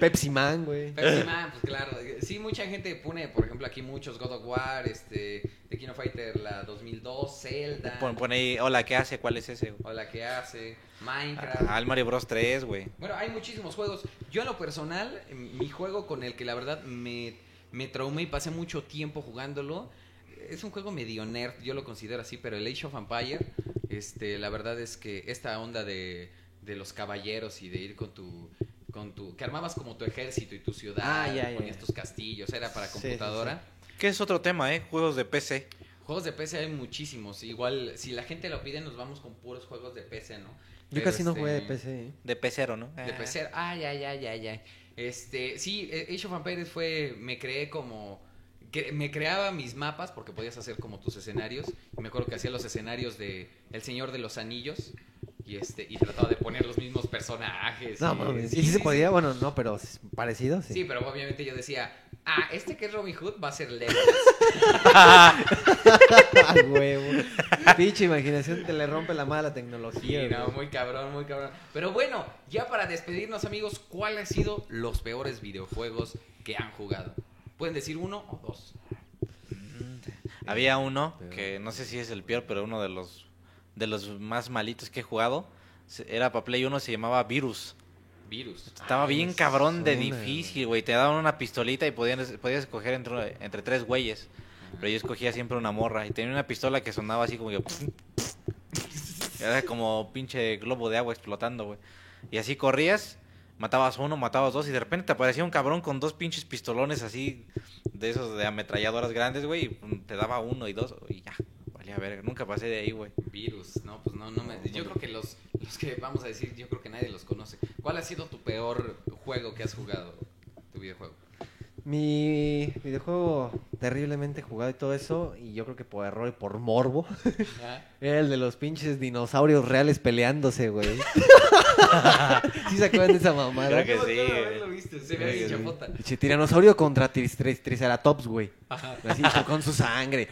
Pepsi Man, güey. Pepsi Man, pues claro. Sí, mucha gente pone, por ejemplo, aquí muchos God of War, este, The King of Fighter, la 2002, Zelda, Pon, pon ahí, hola, ¿qué hace? ¿Cuál es ese? güey? o la que hace, Minecraft. Ah, el Mario Bros 3, güey. Bueno, hay muchísimos juegos. Yo en lo personal, mi juego con el que la verdad me, me traumé y pasé mucho tiempo jugándolo, es un juego medio nerd, yo lo considero así, pero el Age of Empire, este, la verdad es que esta onda de, de los caballeros y de ir con tu... Con tu, que armabas como tu ejército y tu ciudad, Ah, ya, ya, ponías ya. tus castillos, era para Sí, sí, computadora. Que es otro tema, ¿eh? Juegos de PC. Juegos de PC hay muchísimos. Igual, si la gente lo pide, nos vamos con puros juegos de PC, ¿no? Yo Pero, casi no este, jugué de PC. ¿eh? De pecero, ¿no? De PC. Ay, ay, ay, ay, ay. Este, sí, eh, Age of Empires fue, me creé como, que me creaba mis mapas porque podías hacer como tus escenarios. Y me acuerdo que hacía los escenarios de El Señor de los Anillos y este y trataba de poner los mismos personajes. No, y- sí, ¿Y si sí, se sí. podía? Bueno, no, pero parecido, sí. Sí, pero obviamente yo decía, ah, este que es Robin Hood va a ser Legolas. (laughs) Ah, huevo. Pinche imaginación te le rompe la mala tecnología. Sí, no, muy cabrón, muy cabrón. Pero bueno, ya para despedirnos, amigos, ¿cuáles han sido los peores videojuegos que han jugado? Pueden decir uno o dos. Había uno que no sé si es el peor, pero uno de los de los más malitos que he jugado. Era para Play 1, se llamaba Virus. Virus. Estaba Ay, bien cabrón de difícil, güey. Te daban una pistolita y podían, podías escoger entre, entre tres güeyes. Pero yo escogía siempre una morra. Y tenía una pistola que sonaba así como que... Era como pinche globo de agua explotando, güey. Y así corrías, matabas uno, matabas dos. Y de repente te aparecía un cabrón con dos pinches pistolones así... De esos de ametralladoras grandes, güey. Y te daba uno y dos. Y ya. Verga. Nunca pasé de ahí, güey. Virus, no, pues no, no me. Yo creo que los, los que vamos a decir, yo creo que nadie los conoce. ¿Cuál ha sido tu peor juego que has jugado? Tu videojuego. Mi videojuego terriblemente jugado y todo eso, y yo creo que por error y por morbo, (laughs) era el de los pinches dinosaurios reales peleándose, güey. (laughs) ¿Sí se acuerdan de esa mamada? Creo que sí, haberlo visto, se ve sí. tiranosaurio contra tris- tris- triceratops, güey. Ajá. Así con su sangre.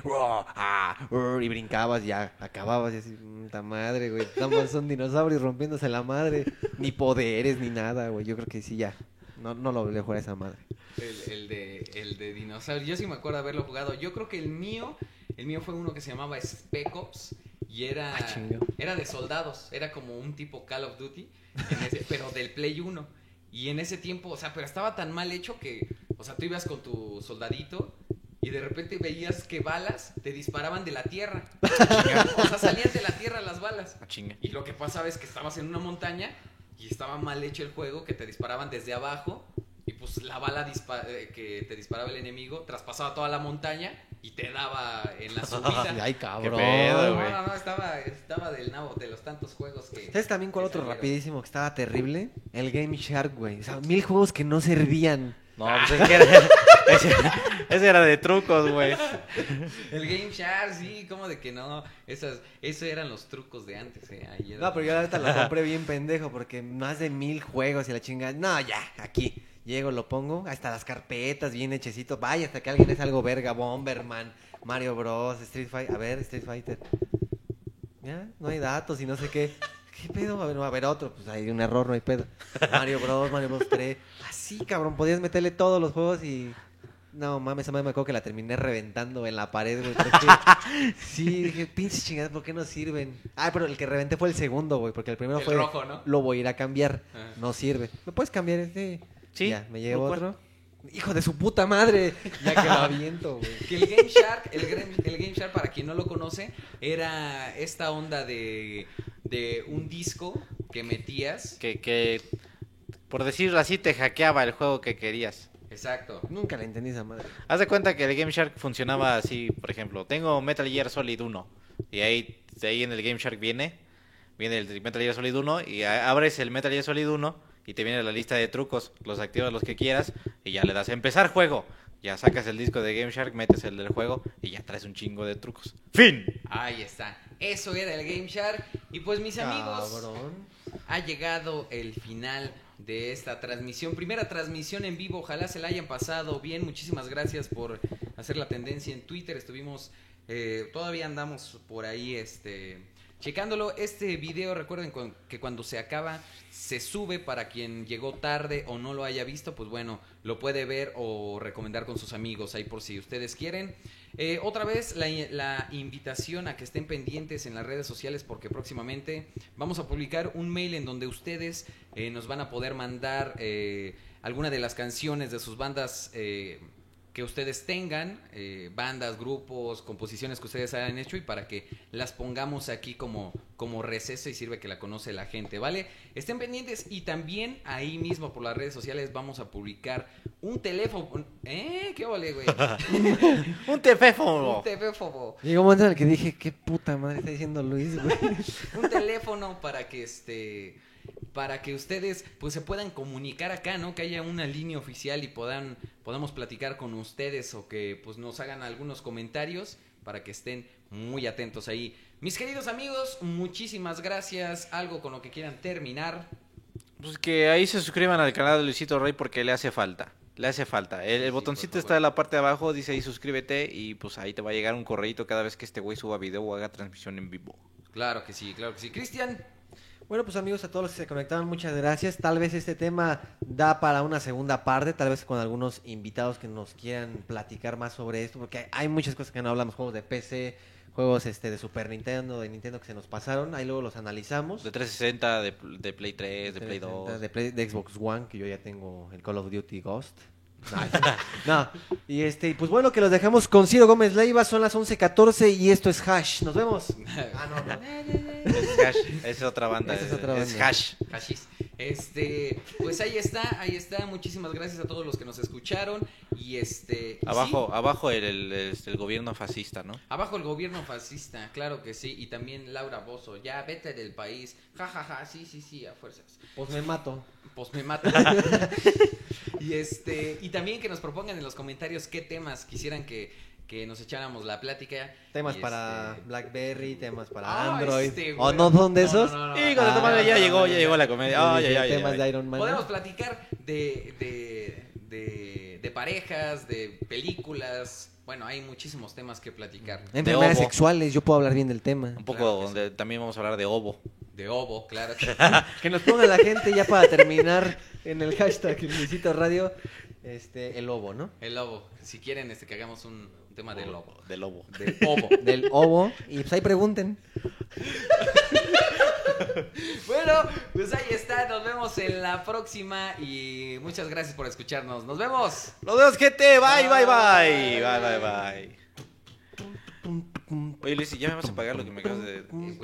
Ah, Y brincabas ya, acababas y así, puta madre, güey. Son dinosaurios rompiéndose la madre. Ni poderes, ni nada, güey. Yo creo que sí, ya. No, no lo volví a jugar a esa madre. El, el de, el de dinosaurio. Yo sí me acuerdo haberlo jugado. Yo creo que el mío, el mío fue uno que se llamaba Spec Ops y era, Ah, era de soldados. Era como un tipo Call of Duty, en ese- pero del Play 1. Y en ese tiempo, o sea, pero estaba tan mal hecho que, o sea, tú ibas con tu soldadito y de repente veías que balas te disparaban de la tierra. (laughs) o sea, salían de la tierra las balas. Ah, chinga. Y lo que pasaba es que estabas en una montaña y estaba mal hecho el juego, que te disparaban desde abajo y pues la bala eh, que te disparaba el enemigo traspasaba toda la montaña y te daba en la (laughs) subida. Ay, cabrón. pedo, no, no, no, estaba, estaba del nabo de los tantos juegos que... ¿Sabes también cuál otro salieron. rapidísimo que estaba terrible? El Game Shark, güey. O sea, mil juegos que no servían. No, pues es que era, (laughs) ese, ese era de trucos, güey. El Game Shark, sí, como de que no. Esas, esos eran los trucos de antes, eh. Ahí era- No, pero yo ahorita lo compré bien pendejo porque más de mil juegos y la chingada. No, ya, aquí. Llego, lo pongo, hasta las carpetas bien hechecito. Vaya, hasta que alguien es algo verga. Bomberman, Mario Bros, Street Fighter. A ver, Street Fighter. Ya, no hay datos y no sé qué. ¿Qué pedo? A ver, a ver otro. Pues hay un error, no hay pedo. Mario Bros, Mario Bros 3. Así, cabrón, podías meterle todos los juegos y... No, mames, esa madre me acuerdo que la terminé reventando en la pared, güey. porque- (laughs) Sí, dije, pinches chingadas, ¿por qué no sirven? Ah, pero el que reventé fue el segundo, güey, porque el primero El fue... rojo, ¿no? Lo voy a ir a cambiar. Ajá. No sirve. ¿Me puedes cambiar este? Sí, Ya, me llevo otro. Hijo de su puta madre. Ya que lo aviento, güey. Que el Game Shark, el, el Game Shark, para quien no lo conoce, era esta onda de, de un disco que metías. Que, que, por decirlo así, te hackeaba el juego que querías. Exacto. Nunca le entendí esa madre. Haz de cuenta que el Game Shark funcionaba así, por ejemplo, tengo Metal Gear Solid 1 y ahí, de ahí en el Game Shark viene, viene el Metal Gear Solid 1 y abres el Metal Gear Solid 1 y te viene la lista de trucos, los activas los que quieras y ya le das a empezar juego. Ya sacas el disco de Game Shark, metes el del juego y ya traes un chingo de trucos. ¡Fin! Ahí está. Eso era el Game Shark. Y pues mis amigos, Cabrón. ha llegado el final de esta transmisión. Primera transmisión en vivo. Ojalá se la hayan pasado bien. Muchísimas gracias por hacer la tendencia en Twitter. Estuvimos, eh, todavía andamos por ahí, este, checándolo. Este video, recuerden cu- que cuando se acaba, se sube para quien llegó tarde o no lo haya visto. Pues bueno, lo puede ver o recomendar con sus amigos ahí por si ustedes quieren. Eh, otra vez la, la invitación a que estén pendientes en las redes sociales porque próximamente vamos a publicar un mail en donde ustedes eh, nos van a poder mandar eh, alguna de las canciones de sus bandas eh, que ustedes tengan, eh, bandas, grupos, composiciones que ustedes hayan hecho y para que las pongamos aquí como, como receso y sirve que la conoce la gente, ¿vale? Estén pendientes y también ahí mismo por las redes sociales vamos a publicar un teléfono. ¿Eh? ¿Qué ole, güey? (laughs) ¡Un teléfono! Un teléfono. Llegó un momento en el que dije, qué puta madre está diciendo Luis, güey. (laughs) Un teléfono para que este para que ustedes pues se puedan comunicar acá, ¿no? Que haya una línea oficial y puedan podamos platicar con ustedes o que pues nos hagan algunos comentarios para que estén muy atentos ahí. Mis queridos amigos, muchísimas gracias. Algo con lo que quieran terminar. Pues que ahí se suscriban al canal de Luisito Rey porque le hace falta. Le hace falta. El, el Sí, botoncito está en la parte de abajo, dice ahí suscríbete y pues ahí te va a llegar un correito cada vez que este güey suba video o haga transmisión en vivo. Claro que sí, claro que sí. Cristian, Bueno, pues amigos, a todos los que se conectaron, muchas gracias. Tal vez este tema da para una segunda parte, tal vez con algunos invitados que nos quieran platicar más sobre esto, porque hay muchas cosas que no hablamos, juegos de PC, juegos este de Super Nintendo, de Nintendo que se nos pasaron, ahí luego los analizamos. De 360, de, de Play 3, de Play 2. De, Play- de Xbox One, que yo ya tengo el Call of Duty Ghost. (laughs) No, y este, y pues bueno, que los dejamos con Ciro Gómez Leiva, son las 11.14 y esto es Hash. Nos vemos. Ah, no, no. Es Hash, es otra banda. Esa es es, otra es. Hash. Hashis. Este, pues ahí está, ahí está. Muchísimas gracias a todos los que nos escucharon. Y este. Abajo, sí, abajo el, el- el gobierno fascista, ¿no? abajo el gobierno fascista, claro que sí. Y también Laura Bozo, ya vete del país. Ja, ja, ja, sí, sí, sí, a fuerzas. Pues me mato. Pues me mata. (laughs) y este, y también que nos propongan en los comentarios qué temas quisieran que, que nos echáramos la plática. Temas Y, para este, Blackberry, (laughs) temas para Ah, Android. este, ¿O no son de esos? no, no, no. Y con Ah, esta madre ya llegó, ya llegó la comedia. Temas de ay. Iron Man. Podemos platicar de, de, de, de parejas, de películas. Bueno, hay muchísimos temas que platicar. Enfermedades Ovo. sexuales, yo puedo hablar bien del tema. Un poco Claro donde también vamos a hablar de Ovo. De Ovo, claro. (laughs) Que nos ponga la gente ya para terminar en el hashtag Luisito Radio, este, el lobo, ¿no? El lobo. Si quieren este, que hagamos un, un tema de lobo. De lobo. De ovo. (laughs) Del ovo. Y pues ahí pregunten. (laughs) Bueno, pues ahí está. Nos vemos en la próxima. Y muchas gracias por escucharnos. Nos vemos. Los vemos, gente. Bye, bye, bye. Bye, bye, bye. Oye, Luis, ya me vas a pagar lo que me acabas de... Eh,